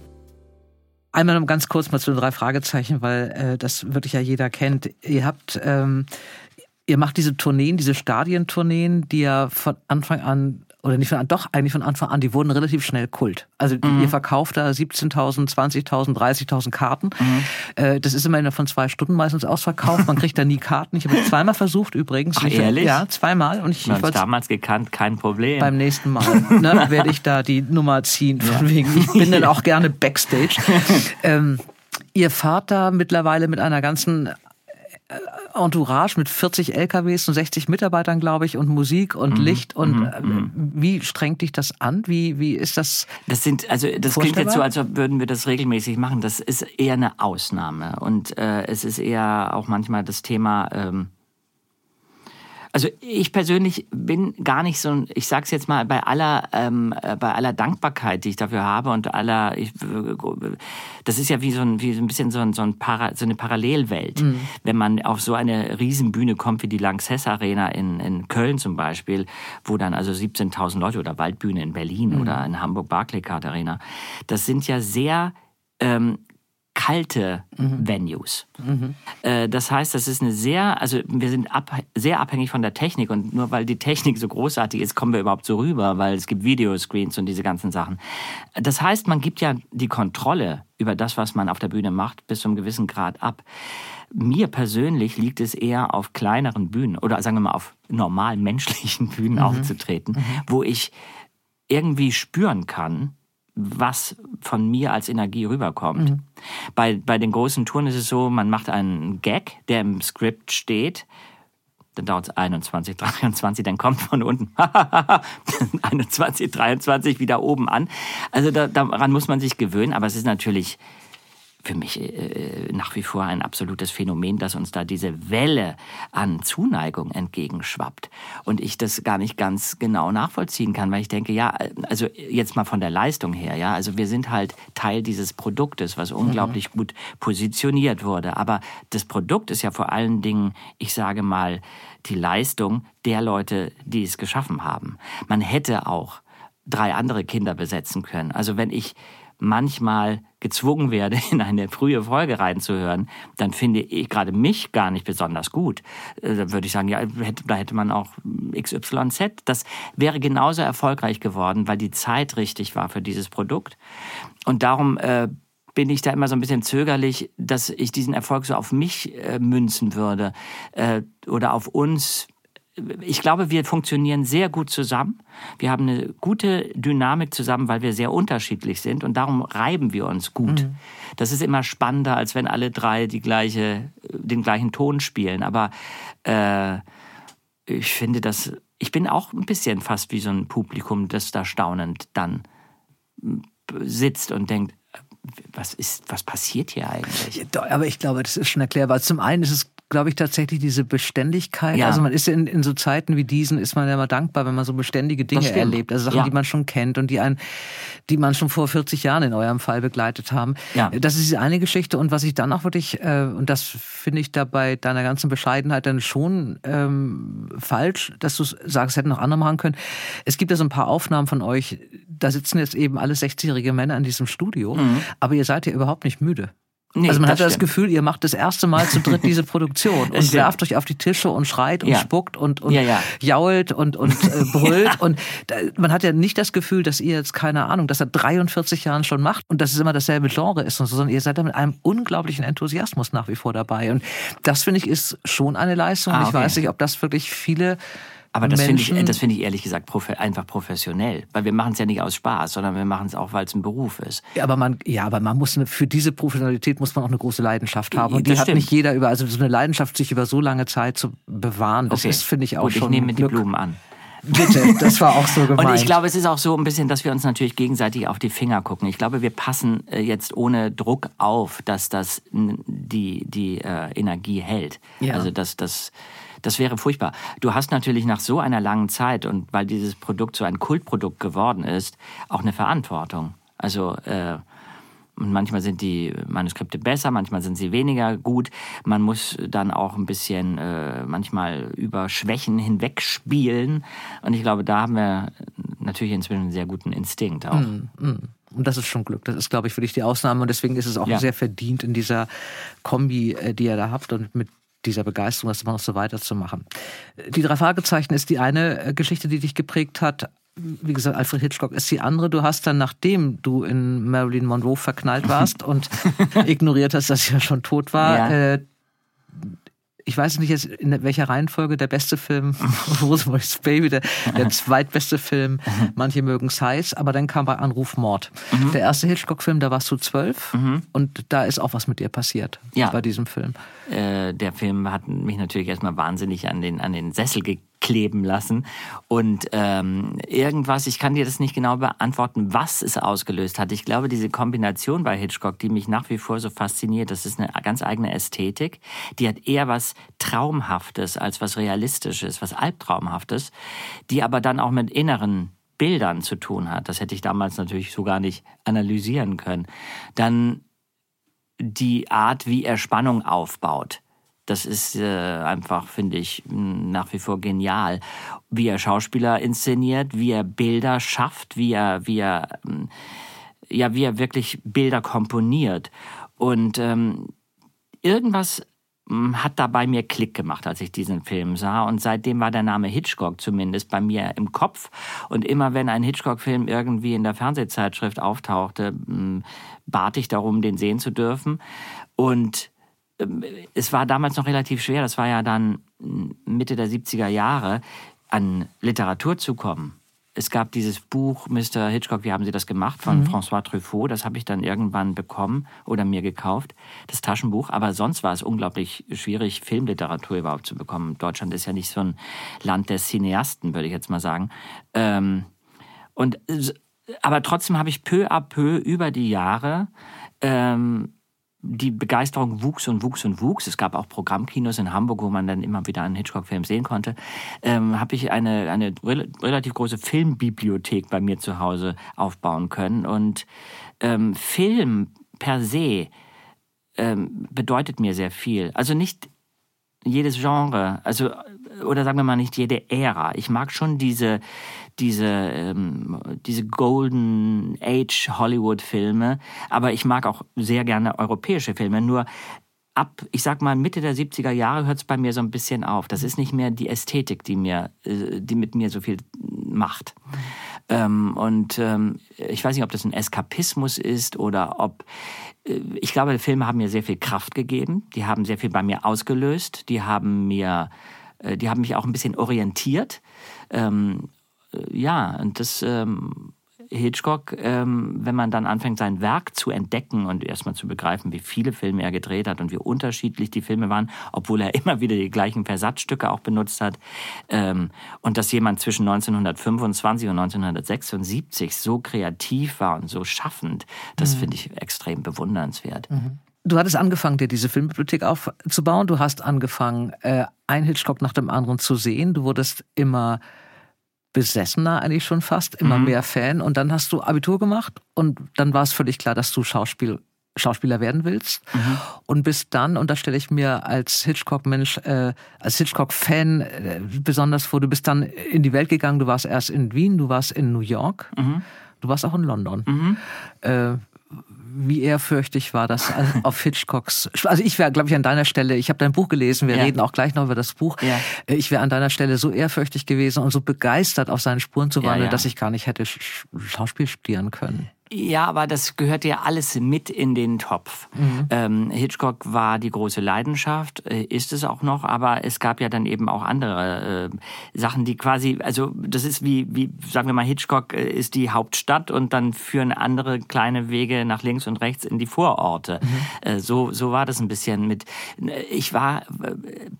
Einmal noch ganz kurz mal zu den drei Fragezeichen, weil äh, das wirklich ja jeder kennt. Ihr habt, ähm, ihr macht diese Tourneen, diese Stadientourneen, die ja von Anfang an oder nicht von, doch eigentlich von Anfang an, die wurden relativ schnell Kult. Also mhm. ihr verkauft da 17.000, 20.000, 30.000 Karten. Mhm. Äh, das ist immer innerhalb von zwei Stunden meistens ausverkauft. Man kriegt da nie Karten. Ich habe es zweimal versucht übrigens. Ach, ehrlich? Ja, zweimal. Und ich, ich habe damals gekannt, kein Problem. Beim nächsten Mal ne, werde ich da die Nummer ziehen. Von ja. wegen, ich bin dann auch gerne Backstage. ähm, Ihr fahrt da mittlerweile mit einer ganzen Entourage mit 40 LKWs und 60 Mitarbeitern, glaube ich, und Musik und mhm. Licht. Und mhm. Äh, mhm. wie strengt dich das an? Wie, wie ist das? Das sind, also das klingt jetzt so, als würden wir das regelmäßig machen. Das ist eher eine Ausnahme. Und äh, es ist eher auch manchmal das Thema. Ähm, also ich persönlich bin gar nicht so, ich sage es jetzt mal, bei aller, ähm, äh, bei aller Dankbarkeit, die ich dafür habe und aller, ich, das ist ja wie so ein, wie so ein bisschen so, ein, so, ein Para, so eine Parallelwelt. Mhm. Wenn man auf so eine Riesenbühne kommt wie die Lanxess Arena in, in Köln zum Beispiel, wo dann also 17.000 Leute oder Waldbühne in Berlin mhm. oder in Hamburg Barclaycard Arena, das sind ja sehr ähm, kalte mhm. Venues. Mhm. Äh, das heißt, das ist eine sehr, also wir sind ab, sehr abhängig von der Technik und nur weil die Technik so großartig ist, kommen wir überhaupt so rüber, weil es gibt Videoscreens und diese ganzen Sachen. Das heißt, man gibt ja die Kontrolle über das, was man auf der Bühne macht, bis zu einem gewissen Grad ab. Mir persönlich liegt es eher auf kleineren Bühnen oder sagen wir mal auf normal menschlichen Bühnen mhm. aufzutreten, mhm. wo ich irgendwie spüren kann, was von mir als Energie rüberkommt. Mhm. Bei, bei den großen Touren ist es so, man macht einen Gag, der im Skript steht. Dann dauert es 21, 23, dann kommt von unten 21, 23 wieder oben an. Also da, daran muss man sich gewöhnen, aber es ist natürlich für mich äh, nach wie vor ein absolutes Phänomen, dass uns da diese Welle an Zuneigung entgegenschwappt und ich das gar nicht ganz genau nachvollziehen kann, weil ich denke, ja, also jetzt mal von der Leistung her, ja, also wir sind halt Teil dieses Produktes, was unglaublich mhm. gut positioniert wurde, aber das Produkt ist ja vor allen Dingen, ich sage mal, die Leistung der Leute, die es geschaffen haben. Man hätte auch drei andere Kinder besetzen können. Also wenn ich manchmal gezwungen werde, in eine frühe Folge reinzuhören, dann finde ich gerade mich gar nicht besonders gut. Äh, da würde ich sagen, ja, da hätte man auch XYZ. Das wäre genauso erfolgreich geworden, weil die Zeit richtig war für dieses Produkt. Und darum äh, bin ich da immer so ein bisschen zögerlich, dass ich diesen Erfolg so auf mich äh, münzen würde äh, oder auf uns ich glaube, wir funktionieren sehr gut zusammen. Wir haben eine gute Dynamik zusammen, weil wir sehr unterschiedlich sind und darum reiben wir uns gut. Mhm. Das ist immer spannender, als wenn alle drei die gleiche, den gleichen Ton spielen. Aber äh, ich finde, dass ich bin auch ein bisschen fast wie so ein Publikum, das da staunend dann sitzt und denkt, was ist, was passiert hier eigentlich? Aber ich glaube, das ist schon erklärbar. Zum einen ist es glaube ich, tatsächlich diese Beständigkeit. Ja. Also man ist in, in so Zeiten wie diesen, ist man ja immer dankbar, wenn man so beständige Dinge erlebt. Also Sachen, Ja. die man schon kennt und die einen, die man schon vor 40 Jahren in eurem Fall begleitet haben. Ja. Das ist die eine Geschichte. Und was ich dann auch wirklich, äh, und das finde ich da bei deiner ganzen Bescheidenheit dann schon ähm, falsch, dass du sagst, hätten noch andere machen können. Es gibt ja so ein paar Aufnahmen von euch, da sitzen jetzt eben alle 60-jährige Männer in diesem Studio, aber ihr seid ja überhaupt nicht müde. Nee, also man das hat das stimmt. Gefühl, ihr macht das erste Mal zu dritt diese Produktion und werft euch auf die Tische und schreit und Ja. spuckt und, und Ja, ja. jault und, und äh, brüllt. Und da, man hat ja nicht das Gefühl, dass ihr jetzt, keine Ahnung, das seit 43 Jahren schon macht und dass es immer dasselbe Genre ist und so, sondern ihr seid da mit einem unglaublichen Enthusiasmus nach wie vor dabei. Und das, finde ich, ist schon eine Leistung. Ah, Ich okay. weiß nicht, ob das wirklich viele Aber das finde ich, das finde ich ehrlich gesagt profe einfach professionell. Weil wir machen es ja nicht aus Spaß, sondern wir machen es auch, weil es ein Beruf ist. Ja, aber man, ja, aber man muss eine, für diese Professionalität muss man auch eine große Leidenschaft haben. Und die Das hat stimmt. nicht jeder über, also so eine Leidenschaft, sich über so lange Zeit zu bewahren, das ist, finde ich, auch Gut, schon ich nehme die Glück. Blumen an. Bitte, das war auch so gemeint. Und ich glaube, es ist auch so ein bisschen, dass wir uns natürlich gegenseitig auf die Finger gucken. Ich glaube, wir passen äh, jetzt ohne Druck auf, dass das die, die äh, Energie hält. Ja. Also das, das, das wäre furchtbar. Du hast natürlich nach so einer langen Zeit und weil dieses Produkt so ein Kultprodukt geworden ist, auch eine Verantwortung. Also äh, und manchmal sind die Manuskripte besser, manchmal sind sie weniger gut. Man muss dann auch ein bisschen äh, manchmal über Schwächen hinwegspielen. Und ich glaube, da haben wir natürlich inzwischen einen sehr guten Instinkt auch. Und das ist schon Glück. Das ist, glaube ich, für dich die Ausnahme. Und deswegen ist es auch Ja. sehr verdient in dieser Kombi, äh, die ihr da habt und mit dieser Begeisterung, das immer noch so weiterzumachen. Die drei Fragezeichen ist die eine äh, Geschichte, die dich geprägt hat. Wie gesagt, Alfred Hitchcock ist die andere. Du hast dann, nachdem du in Marilyn Monroe verknallt warst und ignoriert hast, dass sie ja schon tot war, Ja. äh, ich weiß nicht jetzt in welcher Reihenfolge der beste Film Rosemary's Baby, der, der zweitbeste Film, manche mögen es heiß, aber dann kam bei Anruf Mord. Mhm. Der erste Hitchcock-Film, da warst du zwölf und da ist auch was mit dir passiert Ja. bei diesem Film. Äh, der Film hat mich natürlich erstmal wahnsinnig an den, an den Sessel gekleben lassen. Und ähm, irgendwas, ich kann dir das nicht genau beantworten, was es ausgelöst hat. Ich glaube, diese Kombination bei Hitchcock, die mich nach wie vor so fasziniert, das ist eine ganz eigene Ästhetik. Die hat eher was Traumhaftes als was Realistisches, was Albtraumhaftes, die aber dann auch mit inneren Bildern zu tun hat. Das hätte ich damals natürlich so gar nicht analysieren können. Dann die Art, wie er Spannung aufbaut. Das ist äh, einfach, finde ich, nach wie vor genial. Wie er Schauspieler inszeniert, wie er Bilder schafft, wie er, wie er, ähm, ja, wie er wirklich Bilder komponiert. Und ähm, irgendwas mh, hat da bei mir Klick gemacht, als ich diesen Film sah. Und seitdem war der Name Hitchcock zumindest bei mir im Kopf. Und immer wenn ein Hitchcock-Film irgendwie in der Fernsehzeitschrift auftauchte, mh, bat ich darum, den sehen zu dürfen. Und es war damals noch relativ schwer, das war ja dann Mitte der 70er Jahre, an Literatur zu kommen. Es gab dieses Buch Mr. Hitchcock, wie haben Sie das gemacht, von François Truffaut. Das habe ich dann irgendwann bekommen oder mir gekauft, das Taschenbuch. Aber sonst war es unglaublich schwierig, Filmliteratur überhaupt zu bekommen. Deutschland ist ja nicht so ein Land der Cineasten, würde ich jetzt mal sagen. Ähm, und aber trotzdem habe ich peu à peu über die Jahre ähm, die Begeisterung wuchs und wuchs und wuchs. Es gab auch Programmkinos in Hamburg, wo man dann immer wieder einen Hitchcock-Film sehen konnte. Ähm, habe ich eine, eine rel relativ große Filmbibliothek bei mir zu Hause aufbauen können. Und ähm, Film per se ähm, bedeutet mir sehr viel. Also nicht jedes Genre, also oder sagen wir mal nicht jede Ära. Ich mag schon diese diese ähm, diese Golden Age Hollywood Filme, aber ich mag auch sehr gerne europäische Filme. Nur ab, ich sag mal Mitte der 70er Jahre hört es bei mir so ein bisschen auf. Das ist nicht mehr die Ästhetik, die mir äh, die mit mir so viel macht. Ähm, und ähm, ich weiß nicht, ob das ein Eskapismus ist oder ob äh, ich glaube, Filme haben mir sehr viel Kraft gegeben. Die haben sehr viel bei mir ausgelöst. Die haben mir, äh, die haben mich auch ein bisschen orientiert. Ähm, äh, ja, und das ähm, Hitchcock, ähm, wenn man dann anfängt, sein Werk zu entdecken und erstmal zu begreifen, wie viele Filme er gedreht hat und wie unterschiedlich die Filme waren, obwohl er immer wieder die gleichen Versatzstücke auch benutzt hat, ähm, und dass jemand zwischen 1925 und 1976 so kreativ war und so schaffend, das finde ich extrem bewundernswert. du hattest angefangen, dir diese Filmbibliothek aufzubauen. Du hast angefangen, äh, ein Hitchcock nach dem anderen zu sehen. Du wurdest immer besessener eigentlich schon fast, immer mhm. mehr Fan. Und dann hast du Abitur gemacht und dann war es völlig klar, dass du Schauspiel Schauspieler werden willst mhm. und bist dann, und das stelle ich mir als Hitchcock-Mensch, äh, als Hitchcock-Fan äh, besonders vor, du bist dann in die Welt gegangen, du warst erst in Wien, du warst in New York, mhm. du warst auch in London. Mhm. Äh, wie ehrfürchtig war das auf Hitchcocks. Also ich wäre, glaube ich, an deiner Stelle, ich habe dein Buch gelesen, wir ja. reden auch gleich noch über das Buch. Ja. Äh, ich wäre an deiner Stelle so ehrfürchtig gewesen und so begeistert, auf seine Spuren zu wandeln, ja, dass ich gar nicht hätte Schauspiel studieren können. Ja, aber das gehört ja alles mit in den Topf. Mhm. Ähm, Hitchcock war die große Leidenschaft, äh, ist es auch noch, aber es gab ja dann eben auch andere äh, Sachen, die quasi, also das ist wie, wie, sagen wir mal, Hitchcock äh, ist die Hauptstadt und dann führen andere kleine Wege nach links und rechts in die Vororte. Mhm. Äh, so, so war das ein bisschen mit. Äh, ich war äh,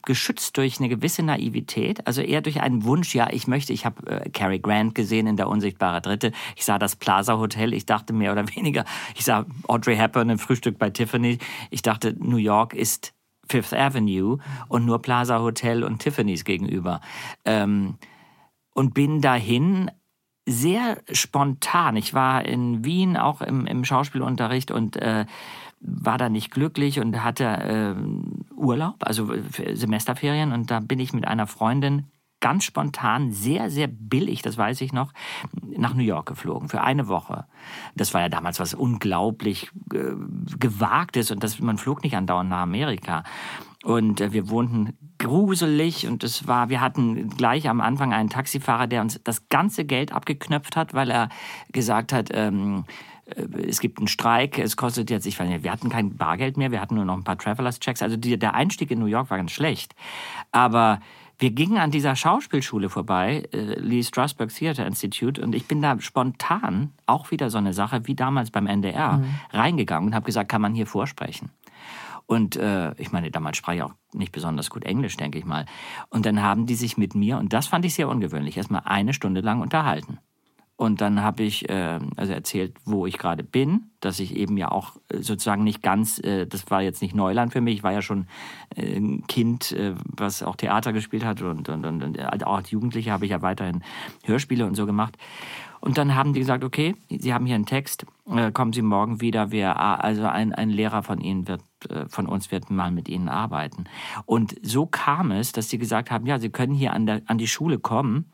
geschützt durch eine gewisse Naivität, also eher durch einen Wunsch, ja, ich möchte, ich habe Cary Grant gesehen in der Unsichtbare Dritte, ich sah das Plaza Hotel, ich dachte, dachte mehr oder weniger, ich sah Audrey Hepburn im Frühstück bei Tiffany, ich dachte, New York ist Fifth Avenue und nur Plaza Hotel und Tiffany's gegenüber. Ähm, und bin dahin sehr spontan. Ich war in Wien auch im, im Schauspielunterricht und äh, war da nicht glücklich und hatte äh, Urlaub, also Semesterferien. Und da bin ich mit einer Freundin ganz spontan, sehr, sehr billig, das weiß ich noch, nach New York geflogen für eine Woche. Das war ja damals was unglaublich äh, gewagtes und das, man flog nicht andauernd nach Amerika. Und äh, wir wohnten gruselig und es war, wir hatten gleich am Anfang einen Taxifahrer, der uns das ganze Geld abgeknöpft hat, weil er gesagt hat, ähm, äh, es gibt einen Streik, es kostet jetzt, ich weiß nicht, wir hatten kein Bargeld mehr, wir hatten nur noch ein paar Travelers-Checks. Also die, der Einstieg in New York war ganz schlecht. Aber wir gingen an dieser Schauspielschule vorbei, äh, Lee Strasberg Theater Institute, und ich bin da spontan, auch wieder so eine Sache wie damals beim NDR, mhm. reingegangen und habe gesagt, kann man hier vorsprechen? Und äh, ich meine, damals sprach ich auch nicht besonders gut Englisch, denke ich mal. Und dann haben die sich mit mir, und das fand ich sehr ungewöhnlich, erstmal eine Stunde lang unterhalten. Und dann habe ich äh, also erzählt, wo ich gerade bin, dass ich eben ja auch äh, sozusagen nicht ganz, äh, das war jetzt nicht Neuland für mich, ich war ja schon äh, ein Kind, äh, was auch Theater gespielt hat und, und, und, und auch als Jugendliche habe ich ja weiterhin Hörspiele und so gemacht. Und dann haben die gesagt, okay, Sie haben hier einen Text, äh, kommen Sie morgen wieder, wir, also ein, ein Lehrer von Ihnen wird, äh, von uns wird mal mit Ihnen arbeiten. Und so kam es, dass sie gesagt haben, ja, Sie können hier an, der, an die Schule kommen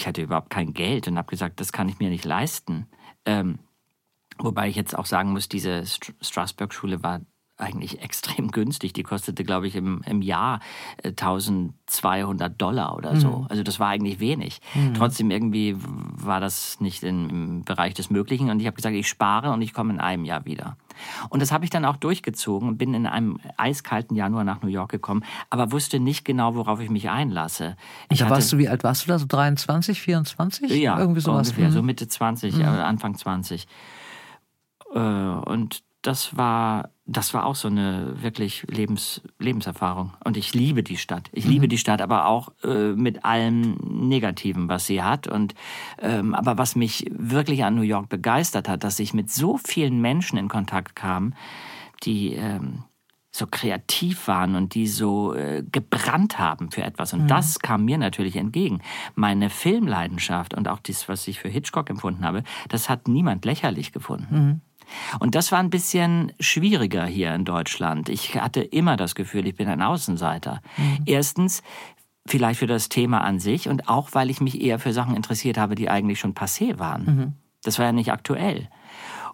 ich hatte überhaupt kein Geld und habe gesagt, das kann ich mir nicht leisten. Ähm, wobei ich jetzt auch sagen muss, diese Strasbourg-Schule war eigentlich extrem günstig. Die kostete, glaube ich, im, im Jahr 1200 äh, Dollar oder so. Mhm. Also das war eigentlich wenig. Mhm. Trotzdem irgendwie war das nicht im, im Bereich des Möglichen. Und ich habe gesagt, ich spare und ich komme in einem Jahr wieder. Und das habe ich dann auch durchgezogen und bin in einem eiskalten Januar nach New York gekommen, aber wusste nicht genau, worauf ich mich einlasse. Ich da warst du, wie alt warst du da? So 23, 24? Ja, irgendwie sowas. Ungefähr, hm. so Mitte 20, mhm. Anfang 20. Äh, und das war, das war auch so eine wirklich Lebens, Lebenserfahrung. Und ich liebe die Stadt. Ich mhm. liebe die Stadt, aber auch äh, mit allem Negativen, was sie hat. Und ähm, aber was mich wirklich an New York begeistert hat, dass ich mit so vielen Menschen in Kontakt kam, die ähm, so kreativ waren und die so äh, gebrannt haben für etwas. Und mhm. das kam mir natürlich entgegen. Meine Filmleidenschaft und auch das, was ich für Hitchcock empfunden habe, das hat niemand lächerlich gefunden. Mhm. Und das war ein bisschen schwieriger hier in Deutschland. Ich hatte immer das Gefühl, ich bin ein Außenseiter. Mhm. Erstens, vielleicht für das Thema an sich und auch, weil ich mich eher für Sachen interessiert habe, die eigentlich schon passé waren. Mhm. Das war ja nicht aktuell.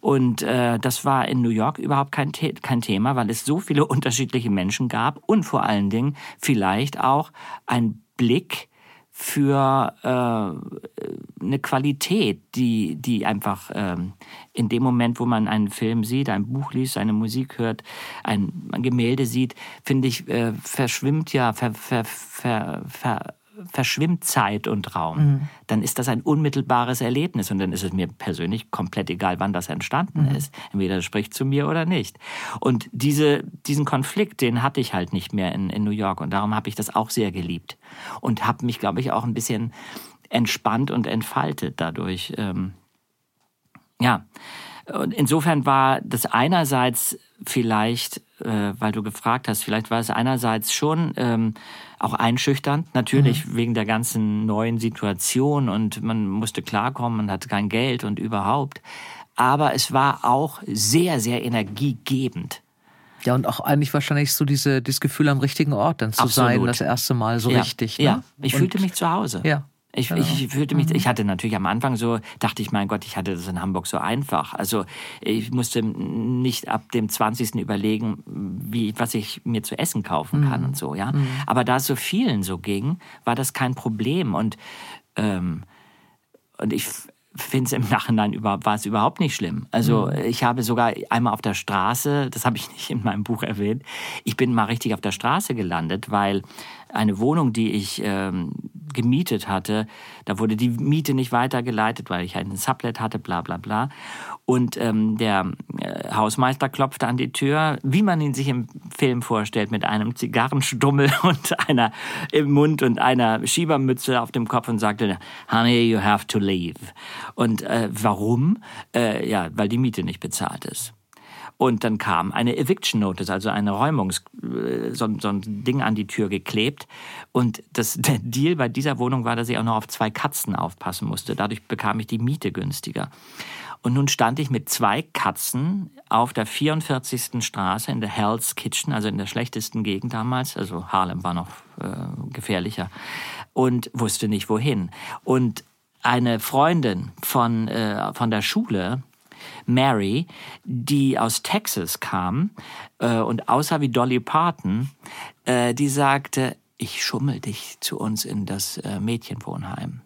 Und äh, das war in New York überhaupt kein, kein Thema, weil es so viele unterschiedliche Menschen gab und vor allen Dingen vielleicht auch ein Blick für äh, eine Qualität, die, die einfach ähm, in dem Moment, wo man einen Film sieht, ein Buch liest, eine Musik hört, ein, Gemälde sieht, finde ich, äh, verschwimmt ja, ver, ver, ver, ver verschwimmt Zeit und Raum, mhm. dann ist das ein unmittelbares Erlebnis und dann ist es mir persönlich komplett egal, wann das entstanden mhm. ist. Entweder es spricht zu mir oder nicht. Und diese, diesen Konflikt, den hatte ich halt nicht mehr in, in New York und darum habe ich das auch sehr geliebt und habe mich, glaube ich, auch ein bisschen entspannt und entfaltet dadurch. Ähm, ja, und insofern war das einerseits vielleicht äh, weil du gefragt hast, vielleicht war es einerseits schon ähm, auch einschüchternd, natürlich mhm. wegen der ganzen neuen Situation und man musste klarkommen, man hatte kein Geld und überhaupt. Aber es war auch sehr, sehr energiegebend. Ja, und auch eigentlich wahrscheinlich so diese, dieses Gefühl am richtigen Ort dann zu Absolut. sein, das erste Mal so ja. richtig. Ne? Ja, ich und, fühlte mich zu Hause. Ja. Ich, Genau. ich fühlte mich, ich hatte natürlich am Anfang so, dachte ich, mein Gott, ich hatte das in Hamburg so einfach. Also ich musste nicht ab dem 20. überlegen, wie, was ich mir zu essen kaufen kann und so, ja. Aber da es so vielen so ging, war das kein Problem und, ähm, und ich finde es im Nachhinein über, war es überhaupt nicht schlimm. Also ich habe sogar einmal auf der Straße, das habe ich nicht in meinem Buch erwähnt, ich bin mal richtig auf der Straße gelandet, weil eine Wohnung, die ich ähm, gemietet hatte, da wurde die Miete nicht weitergeleitet, weil ich einen Sublet hatte, bla bla bla. Und ähm, der äh, Hausmeister klopfte an die Tür, wie man ihn sich im Film vorstellt, mit einem Zigarrenstummel und einer im Mund und einer Schiebermütze auf dem Kopf und sagte, Honey, you have to leave. Und äh, warum? Äh, ja, weil die Miete nicht bezahlt ist. Und dann kam eine Eviction Notice, also eine Räumungs, äh, so, so ein Ding an die Tür geklebt. Und das, der Deal bei dieser Wohnung war, dass ich auch noch auf zwei Katzen aufpassen musste. Dadurch bekam ich die Miete günstiger. Und nun stand ich mit zwei Katzen auf der 44. Straße in der Hell's Kitchen, also in der schlechtesten Gegend damals. Also Harlem war noch äh, gefährlicher. Und wusste nicht wohin. Und eine Freundin von, äh, von der Schule, Mary, die aus Texas kam äh, und aussah wie Dolly Parton, äh, die sagte, ich schummel dich zu uns in das äh, Mädchenwohnheim.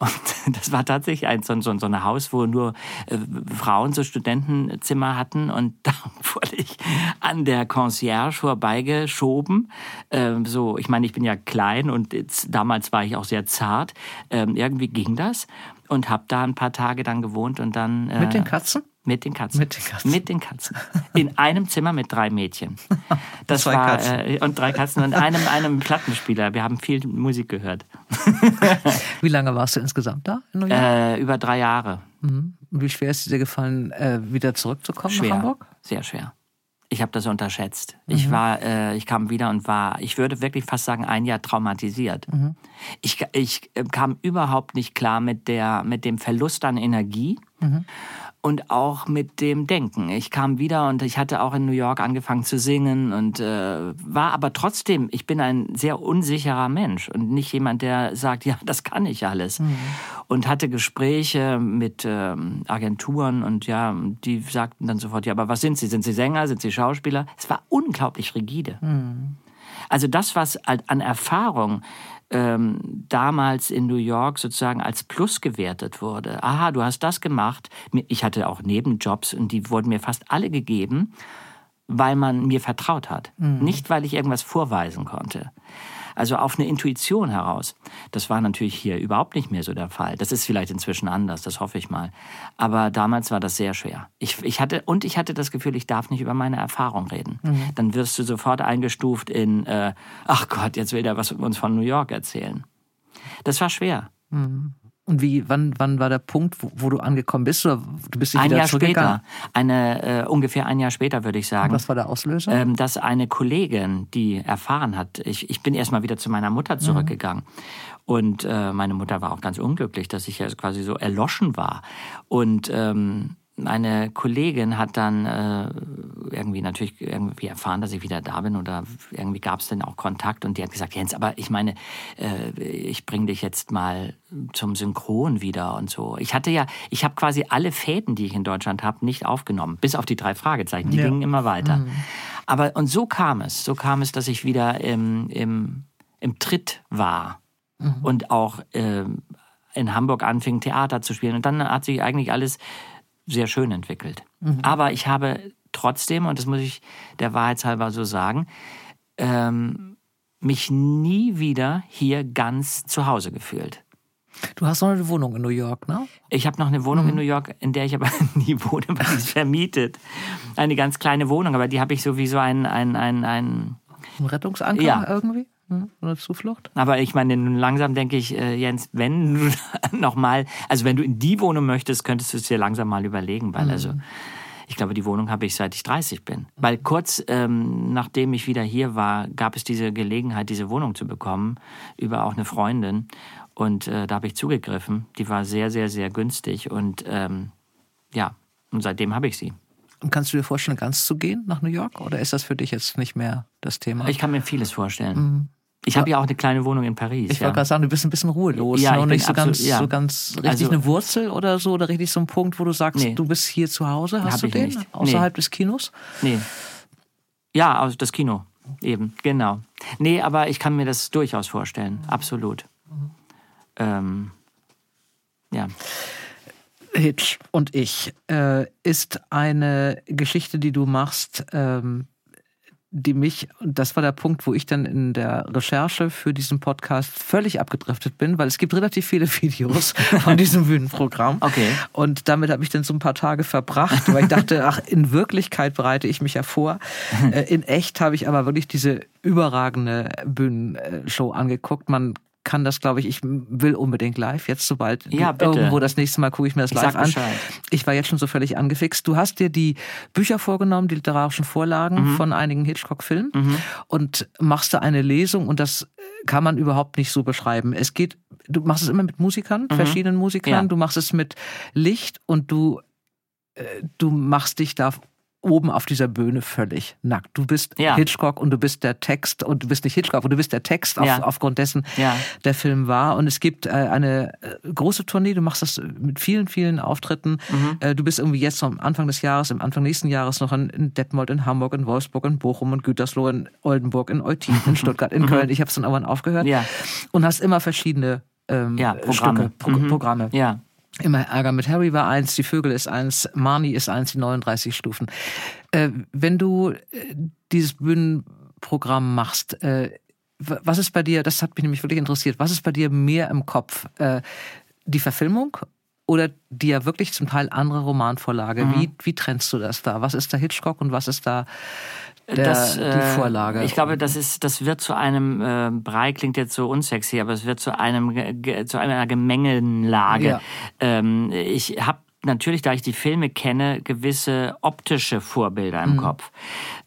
Und das war tatsächlich ein, so, so, so ein Haus, wo nur äh, Frauen so Studentenzimmer hatten. Und da wurde ich an der Concierge vorbeigeschoben. Ähm, so, ich meine, ich bin ja klein und jetzt, damals war ich auch sehr zart. Ähm, irgendwie ging das und habe da ein paar Tage dann gewohnt und dann äh, Mit den Katzen? mit den Katzen. Mit den Katzen. Mit den Katzen. In einem Zimmer mit drei Mädchen. Das Zwei war Katzen. Äh, und drei Katzen und einem einem Plattenspieler. Wir haben viel Musik gehört. Wie lange warst du insgesamt da in? Äh, über drei Jahre. Und wie schwer ist es dir gefallen, äh, wieder zurückzukommen Schwer. nach Hamburg? Sehr schwer. Ich habe das unterschätzt. Ich war, äh, ich kam wieder und war, ich würde wirklich fast sagen, ein Jahr traumatisiert. Ich, ich äh, kam überhaupt nicht klar mit der, mit dem Verlust an Energie und auch mit dem Denken. Ich kam wieder und ich hatte auch in New York angefangen zu singen und äh, war aber trotzdem, ich bin ein sehr unsicherer Mensch und nicht jemand, der sagt, ja, das kann ich alles. Und hatte Gespräche mit ähm, Agenturen und ja, die sagten dann sofort, ja, aber was sind Sie? Sind Sie Sänger? Sind Sie Schauspieler? Es war unglaublich rigide. Also das, was an Erfahrung ähm, damals in New York sozusagen als Plus gewertet wurde. Aha, du hast das gemacht. Ich hatte auch Nebenjobs und die wurden mir fast alle gegeben, weil man mir vertraut hat. Nicht, weil ich irgendwas vorweisen konnte. Also auf eine Intuition heraus. Das war natürlich hier überhaupt nicht mehr so der Fall. Das ist vielleicht inzwischen anders, das hoffe ich mal. Aber damals war das sehr schwer. Ich, ich hatte, und ich hatte das Gefühl, ich darf nicht über meine Erfahrung reden. Dann wirst du sofort eingestuft in, äh, ach Gott, jetzt will der was uns von New York erzählen. Das war schwer. Und wie, wann, wann war der Punkt, wo, wo du angekommen bist? Oder du bist Ein wieder Jahr später, eine, äh, ungefähr ein Jahr später würde ich sagen. Was war der Auslöser? ähm, dass eine Kollegin, die erfahren hat, ich, ich bin erstmal wieder zu meiner Mutter zurückgegangen. Und äh, meine Mutter war auch ganz unglücklich, dass ich ja quasi so erloschen war. Und ähm, meine Kollegin hat dann äh, irgendwie natürlich irgendwie erfahren, dass ich wieder da bin oder irgendwie gab es dann auch Kontakt und die hat gesagt, Jens, aber ich meine, äh, ich bringe dich jetzt mal zum Synchron wieder und so. Ich hatte ja, ich habe quasi alle Fäden, die ich in Deutschland habe, nicht aufgenommen, bis auf die drei Fragezeichen. Die Ja. gingen immer weiter. Aber und so kam es, so kam es, dass ich wieder im, im, im Tritt war und auch ähm, in Hamburg anfing, Theater zu spielen. Und dann hat sich eigentlich alles sehr schön entwickelt. Aber ich habe trotzdem, und das muss ich der Wahrheitshalber so sagen, ähm, mich nie wieder hier ganz zu Hause gefühlt. du hast noch eine Wohnung in New York, ne? Ich habe noch eine Wohnung in New York, in der ich aber nie wohne, weil die ist vermietet. Eine ganz kleine Wohnung, aber die habe ich so wie so ein, ein, ein, ein Ein Rettungsanker Ja. irgendwie? Hm? Oder Zuflucht? Aber ich meine, langsam denke ich, äh, Jens, wenn du noch mal, also wenn du in die Wohnung möchtest, könntest du es dir langsam mal überlegen, weil also Ich glaube, die Wohnung habe ich seit ich 30 bin. Weil kurz ähm, nachdem ich wieder hier war, gab es diese Gelegenheit, diese Wohnung zu bekommen, über auch eine Freundin. Und äh, da habe ich zugegriffen. Die war sehr, sehr, sehr günstig. Und ähm, ja, und seitdem habe ich sie. Und kannst du dir vorstellen, ganz zu gehen nach New York? Oder ist das für dich jetzt nicht mehr das Thema? Ich kann mir vieles vorstellen. Mhm. Ich habe ja auch eine kleine Wohnung in Paris. Ich ja. wollte gerade sagen, du bist ein bisschen ruhelos. Ja, ne? ich nicht so absolut, ganz, ja. so ganz richtig Also- eine Wurzel oder so, oder richtig so ein Punkt, wo du sagst, Nee. du bist hier zu Hause. Hast Hab du ich den nicht. Nee. außerhalb des Kinos? Nee. Ja, also das Kino. Eben, genau. Nee, aber ich kann mir das durchaus vorstellen. Absolut. Ähm, ja. Hitch und ich äh, ist eine Geschichte, die du machst, ähm, die mich, und das war der Punkt, wo ich dann in der Recherche für diesen Podcast völlig abgedriftet bin, weil es gibt relativ viele Videos von diesem Bühnenprogramm. Okay. Und damit habe ich dann so ein paar Tage verbracht, weil ich dachte, ach, in Wirklichkeit bereite ich mich ja vor. Äh, In echt habe ich aber wirklich diese überragende Bühnenshow angeguckt. Man kann das, glaube ich, ich will unbedingt live, jetzt sobald Ja, irgendwo das nächste Mal gucke ich mir das Ich live an. Ich war jetzt schon so völlig angefixt. Du hast dir die Bücher vorgenommen, die literarischen Vorlagen Mhm. von einigen Hitchcock-Filmen und machst da eine Lesung und das kann man überhaupt nicht so beschreiben. Es geht, du machst es immer mit Musikern, verschiedenen Musikern, Mhm. Ja. du machst es mit Licht und du, äh, du machst dich da oben auf dieser Bühne völlig nackt. Du bist Ja. Hitchcock und du bist der Text und du bist nicht Hitchcock und du bist der Text auf, Ja. aufgrund dessen Ja. der Film war. Und es gibt äh, eine äh, große Tournee, du machst das mit vielen, vielen Auftritten. Mhm. Äh, du bist irgendwie jetzt am Anfang des Jahres, am Anfang nächsten Jahres noch in, in Detmold, in Hamburg, in Wolfsburg, in Bochum, in Gütersloh, in Oldenburg, in Eutin, in Stuttgart, in Köln. Ich habe es dann irgendwann aufgehört. Mhm. Ja. Und hast immer verschiedene ähm, Ja, Programme. Stücke, Pro Mhm. Programme. Ja. Immer Ärger mit Harry war eins, die Vögel ist eins, Marnie ist eins, die 39 Stufen. Äh, wenn du äh, dieses Bühnenprogramm machst, äh, was ist bei dir, das hat mich nämlich wirklich interessiert, was ist bei dir mehr im Kopf? Äh, die Verfilmung oder die ja wirklich zum Teil andere Romanvorlage? Mhm. Wie, wie trennst du das da? Was ist da Hitchcock und was ist da der, das, die äh, Vorlage? Ich glaube, das ist, das wird zu einem äh, Brei klingt jetzt so unsexy, aber es wird zu einem ge- zu einer Gemengenlage. Ja. Ähm, ich habe natürlich, da ich die Filme kenne, gewisse optische Vorbilder Mhm. im Kopf.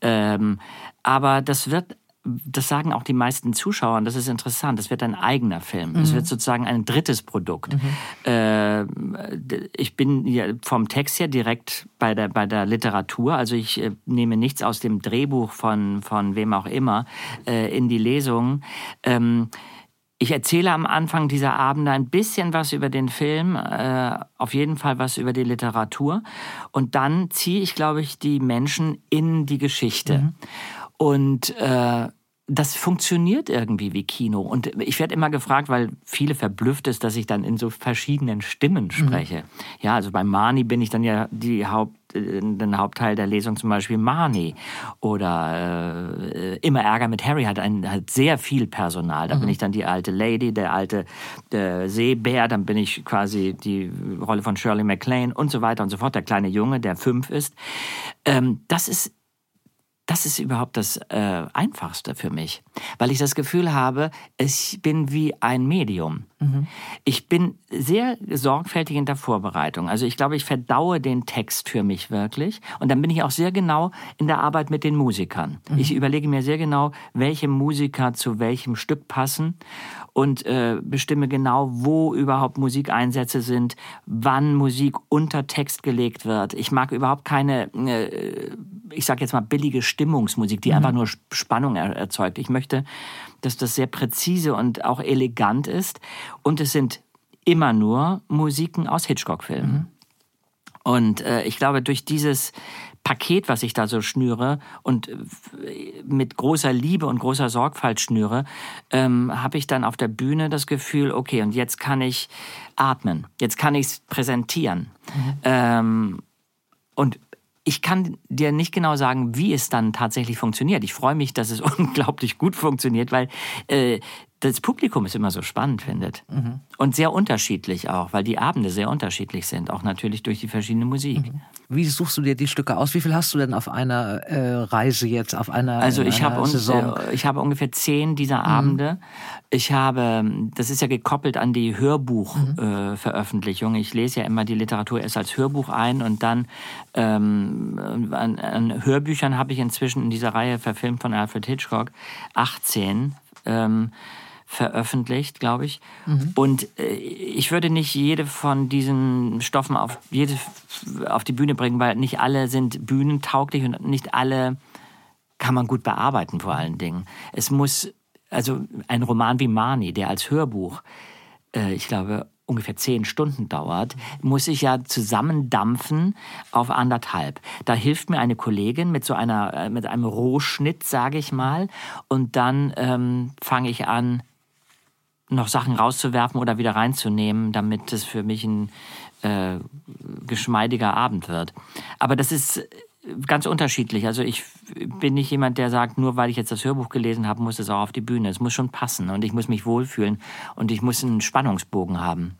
Ähm, aber das wird das sagen auch die meisten Zuschauer, und das ist interessant, das wird ein eigener Film. Es wird sozusagen ein drittes Produkt. Äh, ich bin vom Text her direkt bei der, bei der Literatur, also ich äh, nehme nichts aus dem Drehbuch von, von wem auch immer äh, in die Lesung. Ähm, ich erzähle am Anfang dieser Abende ein bisschen was über den Film, äh, auf jeden Fall was über die Literatur. Und dann ziehe ich, glaube ich, die Menschen in die Geschichte. Und äh, das funktioniert irgendwie wie Kino. Und ich werde immer gefragt, weil viele verblüfft ist, dass ich dann in so verschiedenen Stimmen spreche. Ja, also bei Mani bin ich dann ja die Haupt, äh, den Hauptteil der Lesung zum Beispiel Mani. Oder äh, Immer Ärger mit Harry hat, ein, hat sehr viel Personal. Da bin ich dann die alte Lady, der alte der Seebär, dann bin ich quasi die Rolle von Shirley MacLaine und so weiter und so fort. Der kleine Junge, der fünf ist. Ähm, das ist das ist überhaupt das äh, Einfachste für mich, weil ich das Gefühl habe, ich bin wie ein Medium. Ich bin sehr sorgfältig in der Vorbereitung. Also ich glaube, ich verdaue den Text für mich wirklich. Und dann bin ich auch sehr genau in der Arbeit mit den Musikern. Ich überlege mir sehr genau, welche Musiker zu welchem Stück passen und äh, bestimme genau, wo überhaupt Musikeinsätze sind, wann Musik unter Text gelegt wird. Ich mag überhaupt keine, äh, ich sag jetzt mal, billige Stimmungsmusik, die einfach nur Sp- Spannung er erzeugt. Ich möchte, dass das sehr präzise und auch elegant ist. Und es sind immer nur Musiken aus Hitchcock-Filmen. Und äh, ich glaube, durch dieses Paket, was ich da so schnüre und äh, mit großer Liebe und großer Sorgfalt schnüre, ähm, habe ich dann auf der Bühne das Gefühl, okay, und jetzt kann ich atmen, jetzt kann ich es präsentieren. Ähm, und ich kann dir nicht genau sagen, wie es dann tatsächlich funktioniert. Ich freue mich, dass es unglaublich gut funktioniert, weil äh, das Publikum es immer so spannend findet. Mhm. Und sehr unterschiedlich auch, weil die Abende sehr unterschiedlich sind, auch natürlich durch die verschiedene Musik. Mhm. Wie suchst du dir die Stücke aus? Wie viel hast du denn auf einer äh, Reise jetzt, auf einer Also ich habe äh, ich habe ungefähr zehn dieser mhm. Abende. Ich habe, das ist ja gekoppelt an die Hörbuchveröffentlichung. Mhm. Äh, ich lese ja immer die Literatur erst als Hörbuch ein und dann ähm, an, an Hörbüchern habe ich inzwischen in dieser Reihe verfilmt von Alfred Hitchcock 18. Ähm, veröffentlicht, glaube ich. Mhm. Und äh, ich würde nicht jede von diesen Stoffen auf, jede auf die Bühne bringen, weil nicht alle sind bühnentauglich und nicht alle kann man gut bearbeiten vor allen Dingen. Es muss, also ein Roman wie Marnie, der als Hörbuch, äh, ich glaube, ungefähr zehn Stunden dauert, muss ich ja zusammendampfen auf anderthalb. Da hilft mir eine Kollegin mit so einer, äh, mit einem Rohschnitt, sage ich mal, und dann ähm, fange ich an, noch Sachen rauszuwerfen oder wieder reinzunehmen, damit es für mich ein äh, geschmeidiger Abend wird. Aber das ist ganz unterschiedlich. Also ich bin nicht jemand, der sagt, nur weil ich jetzt das Hörbuch gelesen habe, muss es auch auf die Bühne. Es muss schon passen und ich muss mich wohlfühlen und ich muss einen Spannungsbogen haben.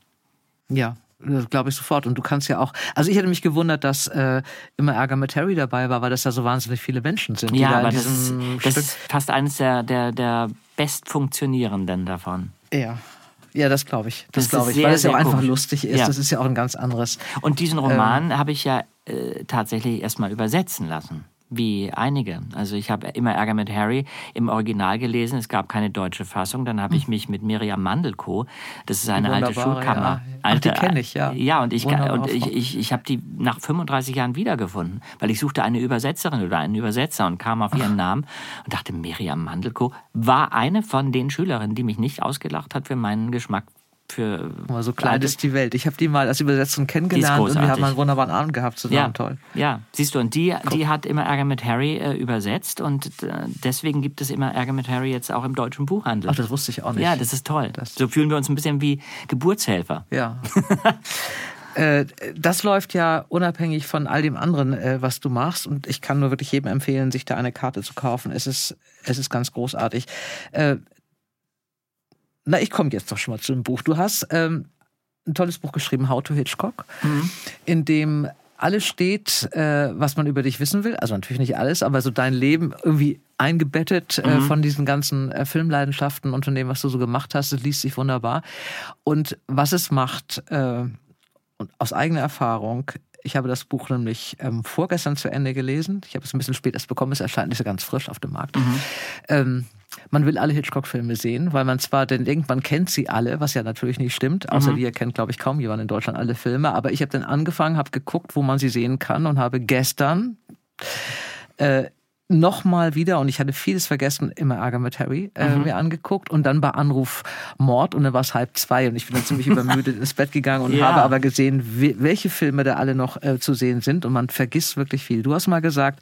Ja, das glaube ich sofort. Und du kannst ja auch, also ich hätte mich gewundert, dass äh, immer Ärger mit Harry dabei war, weil das ja so wahnsinnig viele Menschen sind. Ja, aber das, ist, das ist fast eines der, der, der bestfunktionierenden davon. Ja. Ja, das glaube ich. Das, das glaube ich, sehr, weil es ja auch einfach lustig ist. Ja. Das ist ja auch ein ganz anderes. Und diesen Roman ähm, habe ich ja äh, tatsächlich erstmal übersetzen lassen wie einige. Also ich habe immer Ärger mit Harry im Original gelesen. Es gab keine deutsche Fassung. Dann habe ich hm. mich mit Miriam Mandelko, das ist eine alte Schulkammer. Ja. Alte, Ach, die kenne ich, ja. Ja, und ich, und ich, ich, ich habe die nach 35 Jahren wiedergefunden, weil ich suchte eine Übersetzerin oder einen Übersetzer und kam auf ihren Ach. Namen und dachte, Miriam Mandelko war eine von den Schülerinnen, die mich nicht ausgelacht hat für meinen Geschmack für. Oh, so klein ist die Welt. Ich habe die mal als Übersetzung kennengelernt und wir haben einen wunderbaren Abend gehabt zusammen. Ja, Toll. Ja, siehst du, und die, die hat immer Ärger mit Harry äh, übersetzt und äh, deswegen gibt es immer Ärger mit Harry jetzt auch im deutschen Buchhandel. Ach, das wusste ich auch nicht. Ja, das ist toll. Das so fühlen wir uns ein bisschen wie Geburtshelfer. Ja. Äh, das läuft ja unabhängig von all dem anderen, äh, was du machst. Und ich kann nur wirklich jedem empfehlen, sich da eine Karte zu kaufen. Es ist, es ist ganz großartig. Na, ich komme jetzt doch schon mal zu dem Buch. Du hast ähm, ein tolles Buch geschrieben, How to Hitchcock, mhm. in dem alles steht, äh, was man über dich wissen will. Also natürlich nicht alles, aber so dein Leben irgendwie eingebettet äh, mhm. von diesen ganzen äh, Filmleidenschaften und von dem, was du so gemacht hast. Das liest sich wunderbar. Und was es macht, äh, und aus eigener Erfahrung, ich habe das Buch nämlich ähm, vorgestern zu Ende gelesen. Ich habe es ein bisschen spät erst bekommen. Es erscheint nicht so ganz frisch auf dem Markt. Mhm. Ähm, man will alle Hitchcock-Filme sehen, weil man zwar denn irgendwann kennt sie alle, was ja natürlich nicht stimmt. Außer mhm. dir kennt, glaube ich, kaum jemand in Deutschland alle Filme. Aber ich habe dann angefangen, habe geguckt, wo man sie sehen kann und habe gestern äh, nochmal wieder, und ich hatte vieles vergessen, immer Ärger mit Harry äh, mhm. mir angeguckt und dann bei Anruf Mord und dann war es halb zwei und ich bin dann ziemlich übermüdet ins Bett gegangen und ja. habe aber gesehen, welche Filme da alle noch äh, zu sehen sind und man vergisst wirklich viel. Du hast mal gesagt,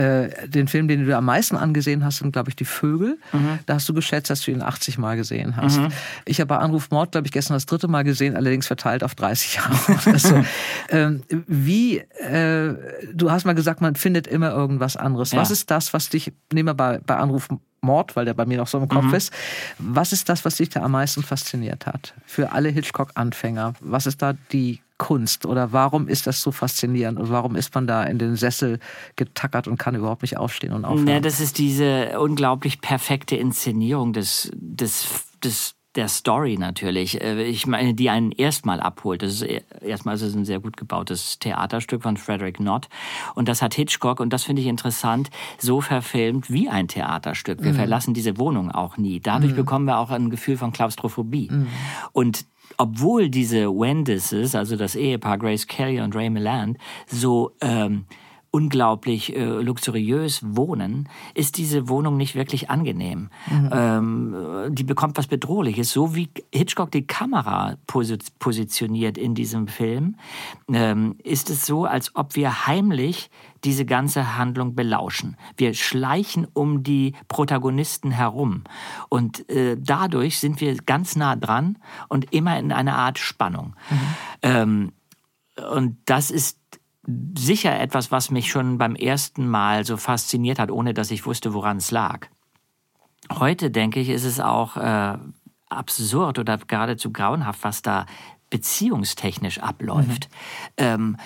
äh, den Film, den du am meisten angesehen hast, sind, glaube ich, die Vögel. Mhm. Da hast du geschätzt, dass du ihn 80 Mal gesehen hast. Mhm. Ich habe bei Anruf Mord, glaube ich, gestern das dritte Mal gesehen, allerdings verteilt auf 30 Jahre so. ähm, wie, äh, du hast mal gesagt, man findet immer irgendwas anderes. Ja. Was ist das, was dich, nehmen wir bei, bei Anruf Mord, weil der bei mir noch so im Kopf mhm. ist. Was ist das, was dich da am meisten fasziniert hat? Für alle Hitchcock-Anfänger. Was ist da die Kunst? Oder warum ist das so faszinierend? Und warum ist man da in den Sessel getackert und kann überhaupt nicht aufstehen und aufhören? Ja, das ist diese unglaublich perfekte Inszenierung des, des, des der Story natürlich. Äh, ich meine, die einen erstmal abholt. Das ist erstmal ist es ein sehr gut gebautes Theaterstück von Frederick Knott. Und das hat Hitchcock, und das finde ich interessant, so verfilmt wie ein Theaterstück. Wir mhm. verlassen diese Wohnung auch nie. Dadurch mhm. bekommen wir auch ein Gefühl von Klaustrophobie. Mhm. Und obwohl diese Wendises, also das Ehepaar Grace Kelly und Ray Milland, so ähm, unglaublich äh, luxuriös wohnen, ist diese Wohnung nicht wirklich angenehm. Mhm. Ähm, die bekommt was Bedrohliches. So wie Hitchcock die Kamera positioniert in diesem Film, ähm, ist es so, als ob wir heimlich diese ganze Handlung belauschen. Wir schleichen um die Protagonisten herum. Und äh, dadurch sind wir ganz nah dran und immer in einer Art Spannung. Mhm. Ähm, und das ist sicher etwas, was mich schon beim ersten Mal so fasziniert hat, ohne dass ich wusste, woran es lag. heute denke ich, ist es auch äh, absurd oder geradezu grauenhaft, was da beziehungstechnisch abläuft. Mhm. Ähm,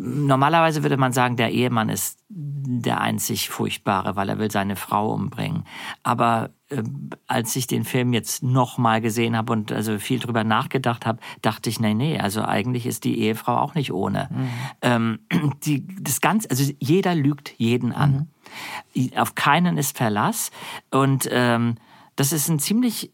Normalerweise würde man sagen, der Ehemann ist der einzig Furchtbare, weil er will seine Frau umbringen. Aber äh, als ich den Film jetzt nochmal gesehen habe und also viel drüber nachgedacht habe, dachte ich, nee, nee, also eigentlich ist die Ehefrau auch nicht ohne. Mhm. Ähm, die, das Ganze, also jeder lügt jeden an. Mhm. Auf keinen ist Verlass. Und ähm, das ist ein ziemlich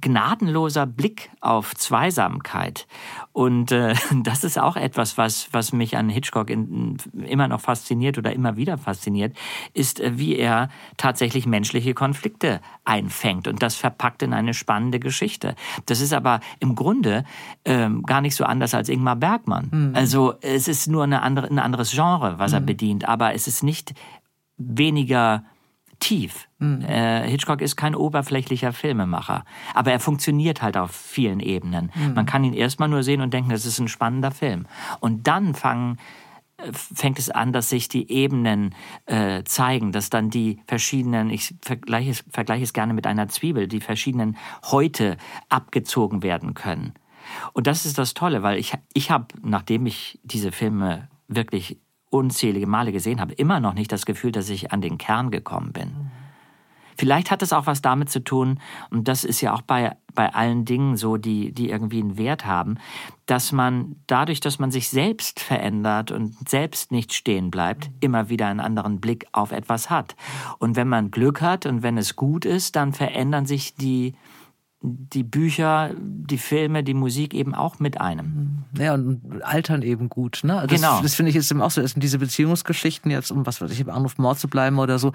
gnadenloser Blick auf Zweisamkeit. Und äh, das ist auch etwas, was, was mich an Hitchcock in, immer noch fasziniert oder immer wieder fasziniert, ist, äh, wie er tatsächlich menschliche Konflikte einfängt und das verpackt in eine spannende Geschichte. Das ist aber im Grunde ähm, gar nicht so anders als Ingmar Bergmann. Mhm. Also es ist nur eine andere, ein anderes Genre, was mhm. er bedient, aber es ist nicht weniger tief. Mhm. Äh, Hitchcock ist kein oberflächlicher Filmemacher, aber er funktioniert halt auf vielen Ebenen. Mhm. Man kann ihn erstmal nur sehen und denken, das ist ein spannender Film. Und dann fangen äh, fängt es an, dass sich die Ebenen äh, zeigen, dass dann die verschiedenen, ich vergleiche es, vergleiche es gerne mit einer Zwiebel, die verschiedenen Häute abgezogen werden können. Und das ist das Tolle, weil ich, ich habe, nachdem ich diese Filme wirklich unzählige Male gesehen habe, immer noch nicht das Gefühl, dass ich an den Kern gekommen bin. Vielleicht hat es auch was damit zu tun, und das ist ja auch bei, bei allen Dingen so, die, die irgendwie einen Wert haben, dass man dadurch, dass man sich selbst verändert und selbst nicht stehen bleibt, immer wieder einen anderen Blick auf etwas hat. Und wenn man Glück hat und wenn es gut ist, dann verändern sich die, die Bücher, die Filme, die Musik eben auch mit einem. Ja, und altern eben gut. Ne? Das, genau. Das finde ich jetzt eben auch so. Das sind diese Beziehungsgeschichten jetzt, um was weiß ich, im Anruf Mord zu bleiben oder so,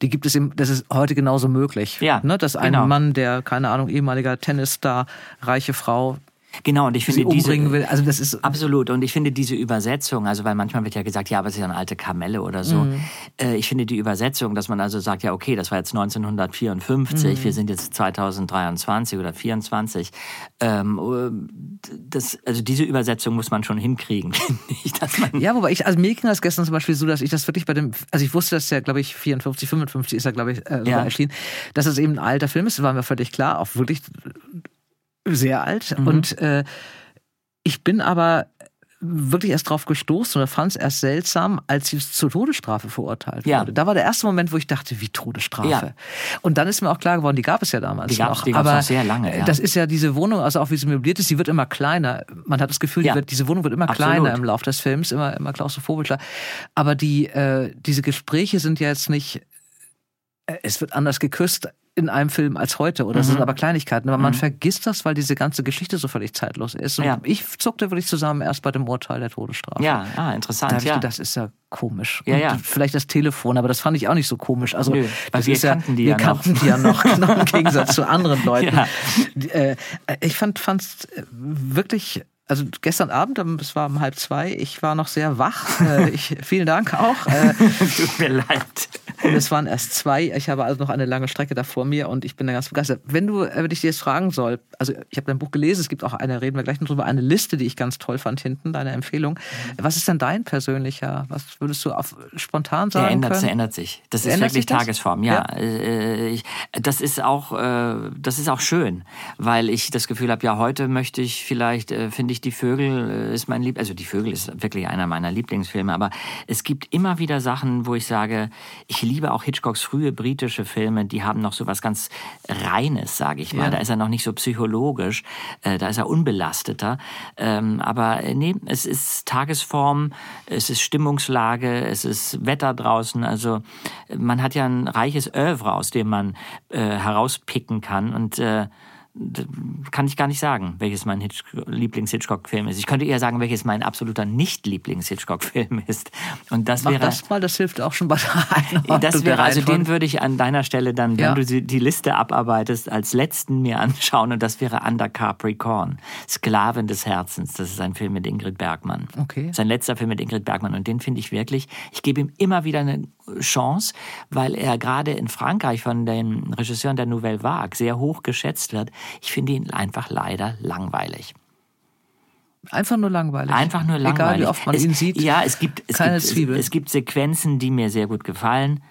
die gibt es eben, das ist heute genauso möglich. Ja, ne? Dass ein genau. Mann, der, keine Ahnung, ehemaliger Tennisstar, reiche Frau, Genau, und ich finde diese will. Also das ist absolut. Und ich finde diese Übersetzung, also weil manchmal wird ja gesagt, ja, aber es ist ja eine alte Kamelle oder so. Mhm. Äh, ich finde die Übersetzung, dass man also sagt, ja, okay, das war jetzt 1954, mhm. wir sind jetzt 2023 oder 24. Ähm, das, also diese Übersetzung muss man schon hinkriegen, finde ich. Dass man ja, wobei ich, also mir ging das gestern zum Beispiel so, dass ich das wirklich bei dem, also ich wusste, dass der, glaube ich, 54, 55 ist er, glaube ich, äh, ja. erschienen, dass es eben ein alter Film ist, war mir völlig klar, auch wirklich sehr alt. Mhm. Und äh, ich bin aber wirklich erst drauf gestoßen oder fand es erst seltsam, als sie zur Todesstrafe verurteilt ja. wurde. Da war der erste Moment, wo ich dachte, wie Todesstrafe. Ja. Und dann ist mir auch klar geworden, die gab es ja damals die gab's, noch. Die gab's Aber noch sehr lange. Ja. Das ist ja diese Wohnung, also auch wie sie möbliert ist, die wird immer kleiner. Man hat das Gefühl, die wird, diese Wohnung wird immer Absolut. kleiner im Laufe des Films, immer, immer klaustrophobischer. Aber die, äh, diese Gespräche sind ja jetzt nicht es wird anders geküsst in einem Film als heute oder mhm. sind aber Kleinigkeiten. Aber mhm. man vergisst das, weil diese ganze Geschichte so völlig zeitlos ist. Und ja. ich zuckte wirklich zusammen erst bei dem Urteil der Todesstrafe. Ja, ah, interessant. Da ich ja. gedacht, das ist ja komisch. Ja, ja. vielleicht das Telefon, aber das fand ich auch nicht so komisch. Also Nö, das wir kannten ja, die wir ja kannten noch. die ja noch, genau im Gegensatz zu anderen Leuten. Ja. Äh, ich fand es wirklich also gestern Abend, es war um halb zwei, ich war noch sehr wach. Äh, ich, vielen Dank auch. Äh, Tut mir leid. Und es waren erst zwei. Ich habe also noch eine lange Strecke da vor mir und ich bin da ganz begeistert. Wenn du, äh, wenn ich dir jetzt fragen soll, also ich habe dein Buch gelesen, es gibt auch eine, reden wir gleich noch drüber, eine Liste, die ich ganz toll fand hinten, deine Empfehlung. Mhm. Was ist denn dein persönlicher, was würdest du auf, spontan sagen? Der ändert, können? Der ändert sich. Das ist wirklich Tagesform, ja. ja. Ich, das ist auch, das ist auch schön, weil ich das Gefühl habe, ja, heute möchte ich vielleicht, finde ich ich, die Vögel äh, ist mein Lieb, also die Vögel ist wirklich einer meiner Lieblingsfilme, aber es gibt immer wieder Sachen, wo ich sage, ich liebe auch Hitchcocks frühe britische Filme, die haben noch so was ganz Reines, sage ich mal. Ja. Da ist er noch nicht so psychologisch, äh, da ist er unbelasteter. Ähm, aber äh, nee, es ist Tagesform, es ist Stimmungslage, es ist Wetter draußen. Also man hat ja ein reiches Oeuvre, aus dem man herauspicken kann und kann ich gar nicht sagen, welches mein Lieblings-Hitchcock-Film ist. Ich könnte eher sagen, welches mein absoluter Nicht-Lieblings-Hitchcock-Film ist. Und das Mach wäre. das mal, das hilft auch schon bei der Das wäre, also den würde ich an deiner Stelle dann, wenn ja. du die Liste abarbeitest, als letzten mir anschauen. Und das wäre Under Capricorn. Sklavin des Herzens. Das ist ein Film mit Ingrid Bergmann. Okay. Sein letzter Film mit Ingrid Bergmann. Und den finde ich wirklich, ich gebe ihm immer wieder eine Chance, weil er gerade in Frankreich von den Regisseuren der Nouvelle Vague sehr hoch geschätzt wird. Ich finde ihn einfach leider langweilig. Einfach nur langweilig. Einfach nur langweilig. Egal wie oft man es, ihn sieht. Ja, es gibt, es, keine gibt, Zwiebel. Es, es gibt Sequenzen, die mir sehr gut gefallen.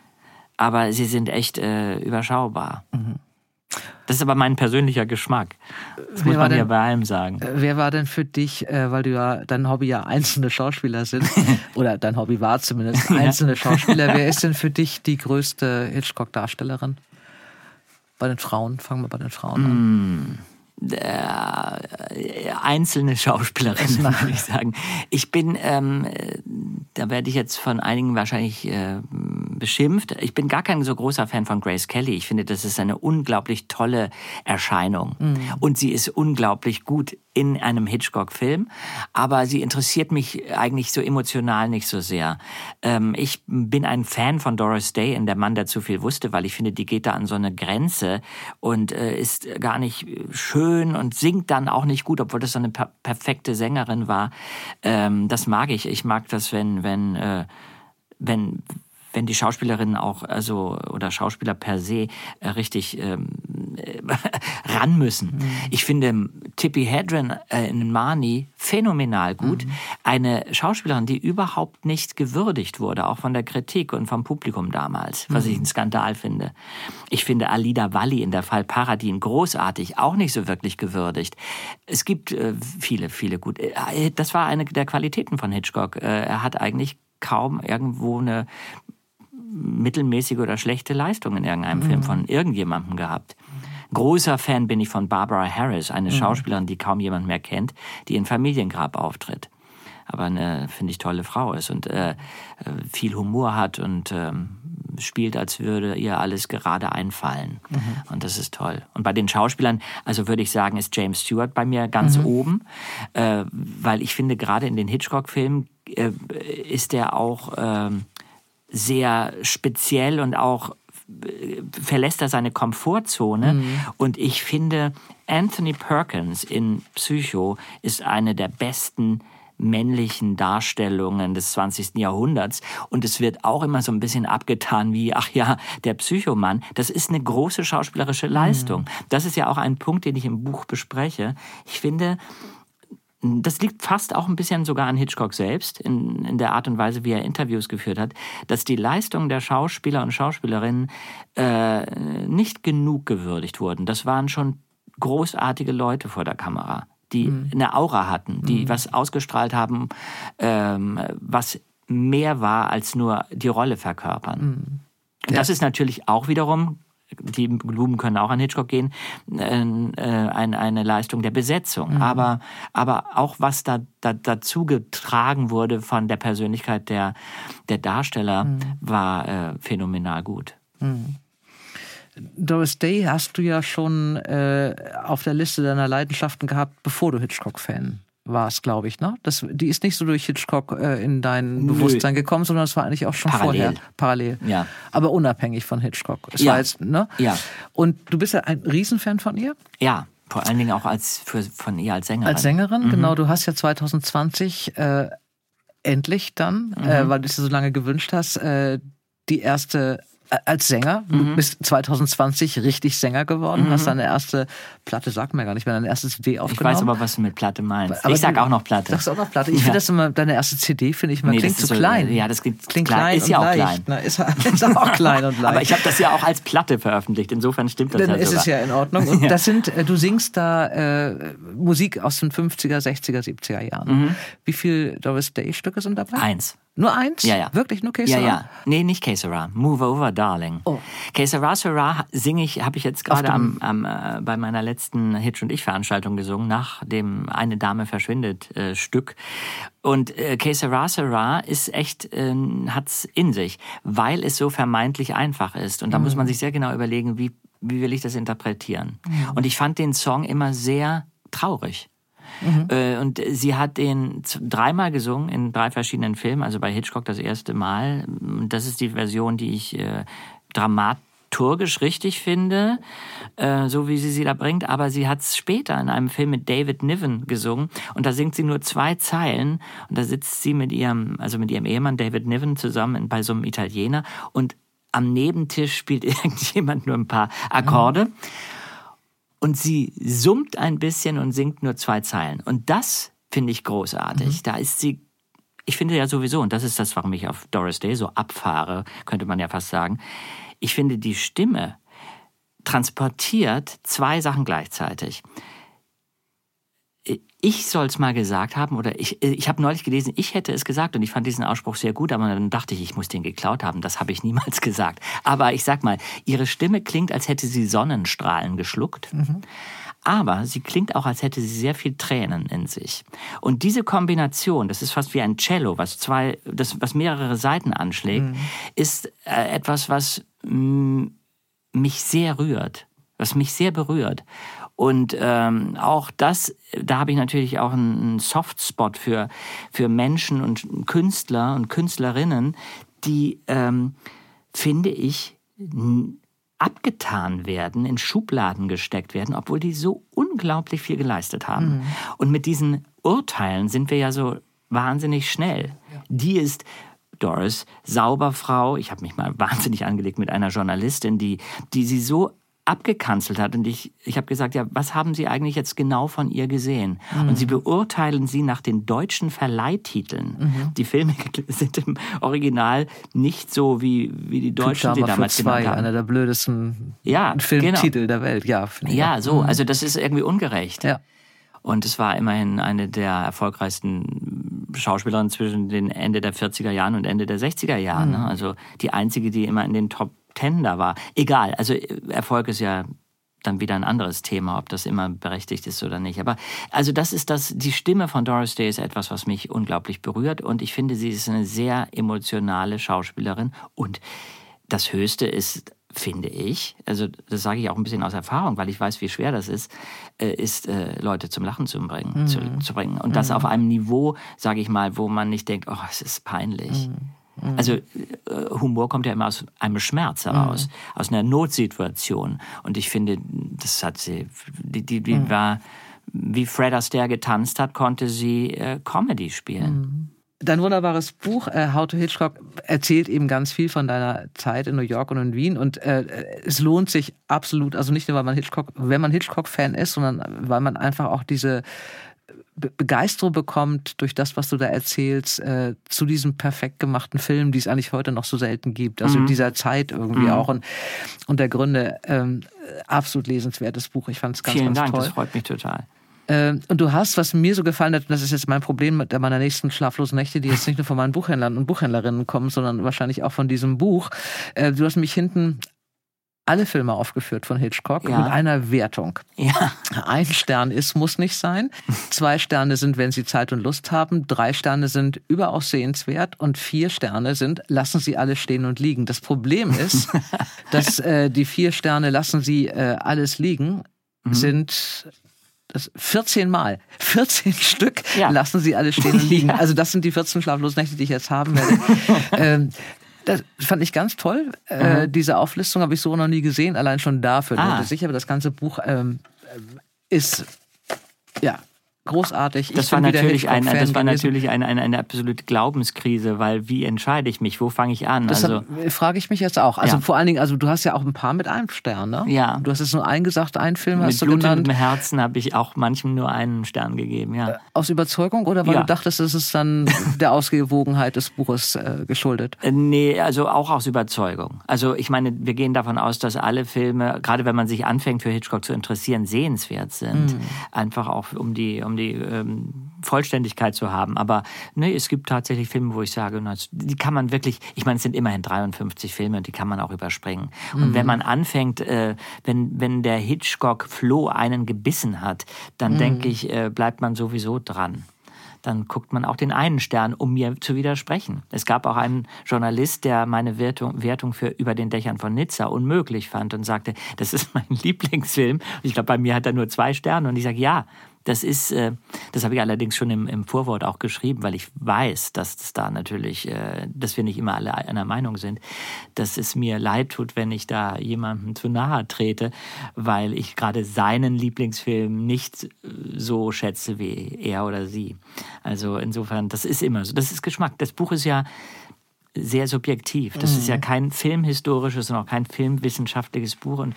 aber sie sind echt äh, überschaubar. Das ist aber mein persönlicher Geschmack. Das muss war man ja denn- bei allem sagen. Äh, Wer war denn für dich, äh, weil du ja dein Hobby ja einzelne Schauspieler sind, oder dein Hobby war zumindest einzelne Schauspieler, wer ist denn für dich die größte Hitchcock-Darstellerin? Bei den Frauen, fangen wir bei den Frauen an. äh, einzelne Schauspielerin, würde ich sagen. Ich bin, ähm, äh, da werde ich jetzt von einigen wahrscheinlich äh, beschimpft. Ich bin gar kein so großer Fan von Grace Kelly. Ich finde, das ist eine unglaublich tolle Erscheinung. Und sie ist unglaublich gut in einem Hitchcock-Film. Aber sie interessiert mich eigentlich so emotional nicht so sehr. Ähm, ich bin ein Fan von Doris Day in Der Mann, der zu viel wusste, weil ich finde, die geht da an so eine Grenze und äh, ist gar nicht schön und singt dann auch nicht gut, obwohl das so eine per perfekte Sängerin war. Ähm, das mag ich. Ich mag das, wenn, wenn, äh, wenn, wenn die Schauspielerinnen auch, also, oder Schauspieler per se, äh, richtig ähm, äh, ran müssen. Ich finde Tippi Hedren äh, in Marnie phänomenal gut. Eine Schauspielerin, die überhaupt nicht gewürdigt wurde, auch von der Kritik und vom Publikum damals, was ich einen Skandal finde. Ich finde Alida Valli in der Fall Paradin großartig, auch nicht so wirklich gewürdigt. Es gibt äh, viele, viele gut. Äh, das war eine der Qualitäten von Hitchcock. Äh, er hat eigentlich kaum irgendwo eine mittelmäßige oder schlechte Leistung in irgendeinem Film von irgendjemandem gehabt. Großer Fan bin ich von Barbara Harris, eine Schauspielerin, die kaum jemand mehr kennt, die in Familiengrab auftritt. Aber eine, finde ich, tolle Frau ist und äh, äh, viel Humor hat und ähm, spielt, als würde ihr alles gerade einfallen. Und das ist toll. Und bei den Schauspielern, also würde ich sagen, ist James Stewart bei mir ganz oben, äh, weil ich finde, gerade in den Hitchcock-Filmen äh, ist er auch ähm, sehr speziell und auch äh, verlässt er seine Komfortzone. Und ich finde, Anthony Perkins in Psycho ist eine der besten männlichen Darstellungen des 20. Jahrhunderts. Und es wird auch immer so ein bisschen abgetan wie, ach ja, der Psychomann. Das ist eine große schauspielerische Leistung. Das ist ja auch ein Punkt, den ich im Buch bespreche. Ich finde, das liegt fast auch ein bisschen sogar an Hitchcock selbst, in, in der Art und Weise, wie er Interviews geführt hat, dass die Leistungen der Schauspieler und Schauspielerinnen äh, nicht genug gewürdigt wurden. Das waren schon großartige Leute vor der Kamera, die eine Aura hatten, die was ausgestrahlt haben, ähm, was mehr war als nur die Rolle verkörpern. Und Das ist natürlich auch wiederum die Blumen können auch an Hitchcock gehen, äh, äh, eine, eine Leistung der Besetzung. Aber, aber auch was da, da dazu getragen wurde von der Persönlichkeit der, der Darsteller, war äh, phänomenal gut. Doris Day hast du ja schon äh, auf der Liste deiner Leidenschaften gehabt, bevor du Hitchcock-Fan warst, glaube ich. Ne? Das, die ist nicht so durch Hitchcock äh, in dein Nö. Bewusstsein gekommen, sondern es war eigentlich auch schon Parallel. vorher parallel. Ja. Aber unabhängig von Hitchcock. Es Ja. war jetzt, ne? Ja. Und du bist ja ein Riesenfan von ihr? Ja, vor allen Dingen auch als für, von ihr als Sängerin. Als Sängerin, Mhm. genau. Du hast ja 2020 äh, endlich dann, äh, Mhm. weil du es so lange gewünscht hast, äh, die erste äh, als Sänger. Mhm. Du bist 2020 richtig Sänger geworden, hast deine erste Platte, sag mir gar nicht mehr, deine erste CD ich aufgenommen. weiß aber, was du mit Platte meinst. Aber ich sag auch noch Platte. Sagst du auch noch Platte? Ich Ja. finde das immer, deine erste CD, finde ich mal, Nee, klingt zu so- klein. ja, das klingt klingt klein. Ist ja auch leicht, klein. Ne? Ist, ist auch klein und leicht. aber ich habe das ja auch als Platte veröffentlicht. Insofern stimmt das Dann ja ist sogar. es ja in Ordnung. Und das sind, äh, du singst da äh, Musik aus den 50er, 60er, 70er Jahren. Wie viele Doris Day Stücke sind dabei? Mhm. Eins. Nur eins? Ja, ja. Wirklich nur Case Ja, ja. Nee, nicht Que Sera. Move Over, Darling. Oh. Que Sera singe ich, habe ich jetzt gerade am, am, äh, bei meiner letzten Hitch und ich Veranstaltung gesungen, nach dem Eine Dame verschwindet äh, Stück. Und äh, Que Sera ist echt, äh, hat's in sich, weil es so vermeintlich einfach ist. Und da muss man sich sehr genau überlegen, wie, wie will ich das interpretieren. Und ich fand den Song immer sehr traurig. Äh, Und sie hat den dreimal gesungen in drei verschiedenen Filmen, also bei Hitchcock das erste Mal. Das ist die Version, die ich äh, dramaturgisch richtig finde, äh, so wie sie sie da bringt. Aber sie hat es später in einem Film mit David Niven gesungen und da singt sie nur zwei Zeilen und da sitzt sie mit ihrem, also mit ihrem Ehemann David Niven zusammen bei so einem Italiener und am Nebentisch spielt irgendjemand nur ein paar Akkorde. Und sie summt ein bisschen und singt nur zwei Zeilen. Und das finde ich großartig. Da ist sie, ich finde ja sowieso, und das ist das, warum ich auf Doris Day so abfahre, könnte man ja fast sagen. ich finde, die Stimme transportiert zwei Sachen gleichzeitig ich soll es mal gesagt haben oder ich, ich habe neulich gelesen, ich hätte es gesagt und ich fand diesen Ausspruch sehr gut, aber dann dachte ich, ich muss den geklaut haben. Das habe ich niemals gesagt. Aber ich sag mal, ihre Stimme klingt, als hätte sie Sonnenstrahlen geschluckt. Mhm. Aber sie klingt auch, als hätte sie sehr viel Tränen in sich. Und diese Kombination, das ist fast wie ein Cello, was zwei, das, was mehrere Seiten anschlägt, mhm. ist äh, etwas, was mh, mich sehr rührt, was mich sehr berührt. Und ähm, auch das, da habe ich natürlich auch einen Softspot für, für Menschen und Künstler und Künstlerinnen, die, ähm, finde ich, abgetan werden, in Schubladen gesteckt werden, obwohl die so unglaublich viel geleistet haben. Mhm. Und mit diesen Urteilen sind wir ja so wahnsinnig schnell. Ja. Die ist Doris, Sauberfrau. Ich habe mich mal wahnsinnig angelegt mit einer Journalistin, die, die sie so abgekanzelt hat. Und ich, ich habe gesagt, ja, was haben Sie eigentlich jetzt genau von ihr gesehen? Mhm. Und Sie beurteilen sie nach den deutschen Verleihtiteln. Mhm. Die Filme sind im Original nicht so wie, wie die Deutschen sie damals für zwei, Einer der blödesten ja, Filmtitel genau. der Welt. Ja, ja so. Mhm. Also das ist irgendwie ungerecht. Ja. Und es war immerhin eine der erfolgreichsten Schauspielerinnen zwischen den Ende der 40er Jahren und Ende der 60er Jahren. Mhm. Also die einzige, die immer in den Top Tender war. Egal, also äh, Erfolg ist ja dann wieder ein anderes Thema, ob das immer berechtigt ist oder nicht. Aber also das ist das, die Stimme von Doris Day ist etwas, was mich unglaublich berührt und ich finde, sie ist eine sehr emotionale Schauspielerin und das Höchste ist, finde ich, also das sage ich auch ein bisschen aus Erfahrung, weil ich weiß, wie schwer das ist, äh, ist äh, Leute zum Lachen zu bringen, mhm. zu, zu, bringen und das mhm. auf einem Niveau, sage ich mal, wo man nicht denkt, oh, es ist peinlich. Mhm Mhm. Also äh, Humor kommt ja immer aus einem Schmerz heraus, mhm. aus einer Notsituation. Und ich finde, das hat sie, die, die, die mhm. war, wie Fred Astaire getanzt hat, konnte sie äh, Comedy spielen. Mhm. Dein wunderbares Buch äh, How to Hitchcock erzählt eben ganz viel von deiner Zeit in New York und in Wien und äh, es lohnt sich absolut, also nicht nur weil man Hitchcock, wenn man Hitchcock Fan ist, sondern weil man einfach auch diese Begeisterung bekommt durch das, was du da erzählst, äh, zu diesem perfekt gemachten Film, die es eigentlich heute noch so selten gibt. Also mhm. dieser Zeit irgendwie mhm. auch. Und, und der Gründe, ähm, absolut lesenswertes Buch. Ich fand es ganz, Vielen ganz Dank, toll. das freut mich total. Ähm, und du hast, was mir so gefallen hat, und das ist jetzt mein Problem mit meiner nächsten schlaflosen Nächte, die jetzt nicht nur von meinen Buchhändlern und Buchhändlerinnen kommen, sondern wahrscheinlich auch von diesem Buch. Äh, du hast mich hinten alle Filme aufgeführt von Hitchcock ja. mit einer Wertung. Ja. Ein Stern ist, muss nicht sein. Zwei Sterne sind, wenn Sie Zeit und Lust haben. Drei Sterne sind überaus sehenswert. Und vier Sterne sind, lassen Sie alle stehen und liegen. Das Problem ist, dass äh, die vier Sterne, lassen Sie äh, alles liegen, mhm. sind das 14 Mal, 14 Stück ja. lassen sie alle stehen und liegen. Also das sind die 14 Schlaflosnächte, die ich jetzt haben werde. ähm, das fand ich ganz toll. Äh, diese Auflistung habe ich so noch nie gesehen, allein schon dafür. Ah. Sicher, aber das ganze Buch ähm, ist ja großartig. Das war natürlich, ein, das war natürlich eine, eine, eine, absolute Glaubenskrise, weil wie entscheide ich mich? Wo fange ich an? Das also, frage ich mich jetzt auch. Also ja. vor allen Dingen, also du hast ja auch ein paar mit einem Stern, ne? Ja. Du hast jetzt nur einen gesagt, einen Film mit hast du Blut genannt. Mit Herzen habe ich auch manchem nur einen Stern gegeben, ja. Äh, aus Überzeugung oder weil ja. du dachtest, es ist dann der Ausgewogenheit des Buches äh, geschuldet? Äh, nee, also auch aus Überzeugung. Also ich meine, wir gehen davon aus, dass alle Filme, gerade wenn man sich anfängt für Hitchcock zu interessieren, sehenswert sind. Mhm. Einfach auch um die, um die ähm, Vollständigkeit zu haben. Aber ne, es gibt tatsächlich Filme, wo ich sage, die kann man wirklich, ich meine, es sind immerhin 53 Filme und die kann man auch überspringen. Mhm. Und wenn man anfängt, äh, wenn, wenn der Hitchcock-Floh einen gebissen hat, dann mhm. denke ich, äh, bleibt man sowieso dran dann guckt man auch den einen Stern, um mir zu widersprechen. Es gab auch einen Journalist, der meine Wertung, Wertung für Über den Dächern von Nizza unmöglich fand und sagte, das ist mein Lieblingsfilm. Und ich glaube, bei mir hat er nur zwei Sterne. Und ich sage, ja, das ist, äh, das habe ich allerdings schon im, im Vorwort auch geschrieben, weil ich weiß, dass es da natürlich, äh, dass wir nicht immer alle einer Meinung sind, dass es mir leid tut, wenn ich da jemandem zu nahe trete, weil ich gerade seinen Lieblingsfilm nicht so schätze wie er oder sie. Also insofern, das ist immer so. Das ist Geschmack. Das Buch ist ja sehr subjektiv. Das mhm. ist ja mhm. kein filmhistorisches und auch kein filmwissenschaftliches Buch. Und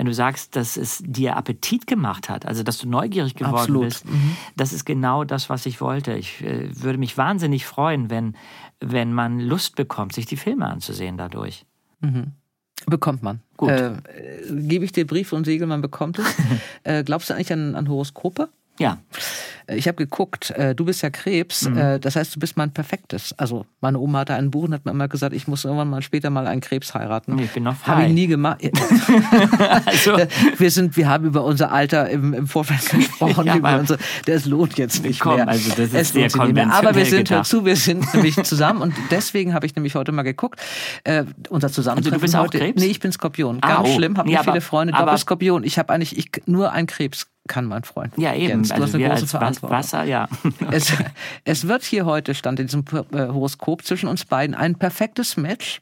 wenn du sagst, dass es dir Appetit gemacht hat, also dass du neugierig geworden Absolut. bist, mhm. das ist genau das, was ich wollte. Ich äh, würde mich wahnsinnig freuen, wenn, wenn man Lust bekommt, sich die Filme anzusehen dadurch. Mhm. Bekommt man. Gut. Äh, Gebe ich dir Brief und Siegel, man bekommt es. äh, glaubst du eigentlich an, an Horoskope? Ja. Äh, Ich habe geguckt, äh, du bist ja Krebs, äh, das heißt, du bist mein perfektes. Also meine Oma hatte ein Buch und hat mir immer gesagt, ich muss irgendwann mal später mal einen Krebs heiraten. Nee, ich bin noch Habe frei. ich nie gemacht. Also, wir sind, wir haben über unser Alter im, im Vorfeld gesprochen, Ja, über unser, das lohnt jetzt nicht Komm, mehr. also das ist es sehr mehr. Aber wir konventionell sind dazu, wir sind nämlich zusammen und deswegen habe ich nämlich heute mal geguckt, äh, unser Zusammentreffen Also du bist auch heute. Krebs? Nee, ich bin Skorpion. Ah, Ganz oh. schlimm, habe Nee, nicht aber- viele Freunde, aber- Doppelskorpion. Ich habe eigentlich, ich, nur ein Krebs kann mein Freund. ja, eben. Jens, du also hast eine große Verantwortung. Wasser, ja. Es, es wird hier heute, stand in diesem äh, Horoskop zwischen uns beiden, ein perfektes Match,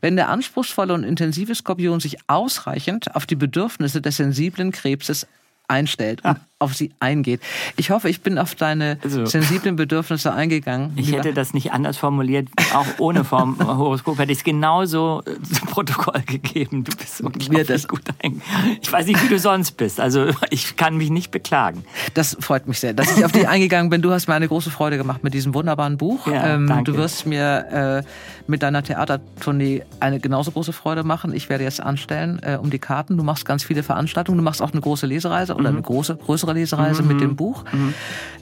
wenn der anspruchsvolle und intensive Skorpion sich ausreichend auf die Bedürfnisse des sensiblen Krebses einstellt und auf sie eingeht. Ich hoffe, ich bin auf deine Also- sensiblen Bedürfnisse eingegangen. Ich lieber- hätte das nicht anders formuliert, auch ohne Form Horoskop hätte ich es genauso äh, zu Protokoll gegeben. Du bist unglaublich das- gut ein. Ich weiß nicht, wie du sonst bist. Also ich kann mich nicht beklagen. Das freut mich sehr, dass ich auf dich eingegangen bin. Du hast mir eine große Freude gemacht mit diesem wunderbaren Buch. Ja, ähm, danke. du wirst mir äh, mit deiner Theatertournee eine genauso große Freude machen. Ich werde jetzt anstellen äh, um die Karten. Du machst ganz viele Veranstaltungen. Du machst auch eine große Lesereise oder eine große, größere Lesereise mit dem Buch.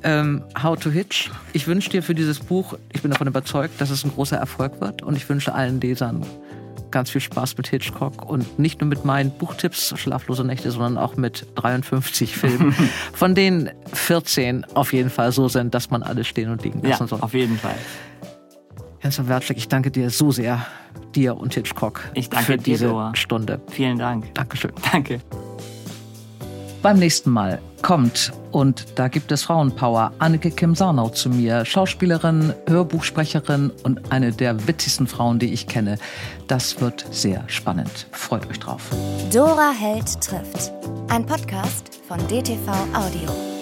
Ähm, How to Hitch. Ich wünsche dir für dieses Buch, ich bin davon überzeugt, dass es ein großer Erfolg wird. Und ich wünsche allen Lesern ganz viel Spaß mit Hitchcock und nicht nur mit meinen Buchtipps Schlaflose Nächte, sondern auch mit 53 Filmen, von denen 14 auf jeden Fall so sind, dass man alle stehen und liegen Ja, lassen soll. auf jeden Fall. Jens Wertschleck, ich danke dir so sehr, dir und Hitchcock, Ich danke für dir, diese Dora. Stunde. Vielen Dank. Dankeschön. Danke. Beim nächsten Mal kommt, und da gibt es Frauenpower, Anneke Kim Sarnau zu mir, Schauspielerin, Hörbuchsprecherin und eine der witzigsten Frauen, die ich kenne. Das wird sehr spannend. Freut euch drauf. Dora Held trifft. Ein Podcast von DTV Audio.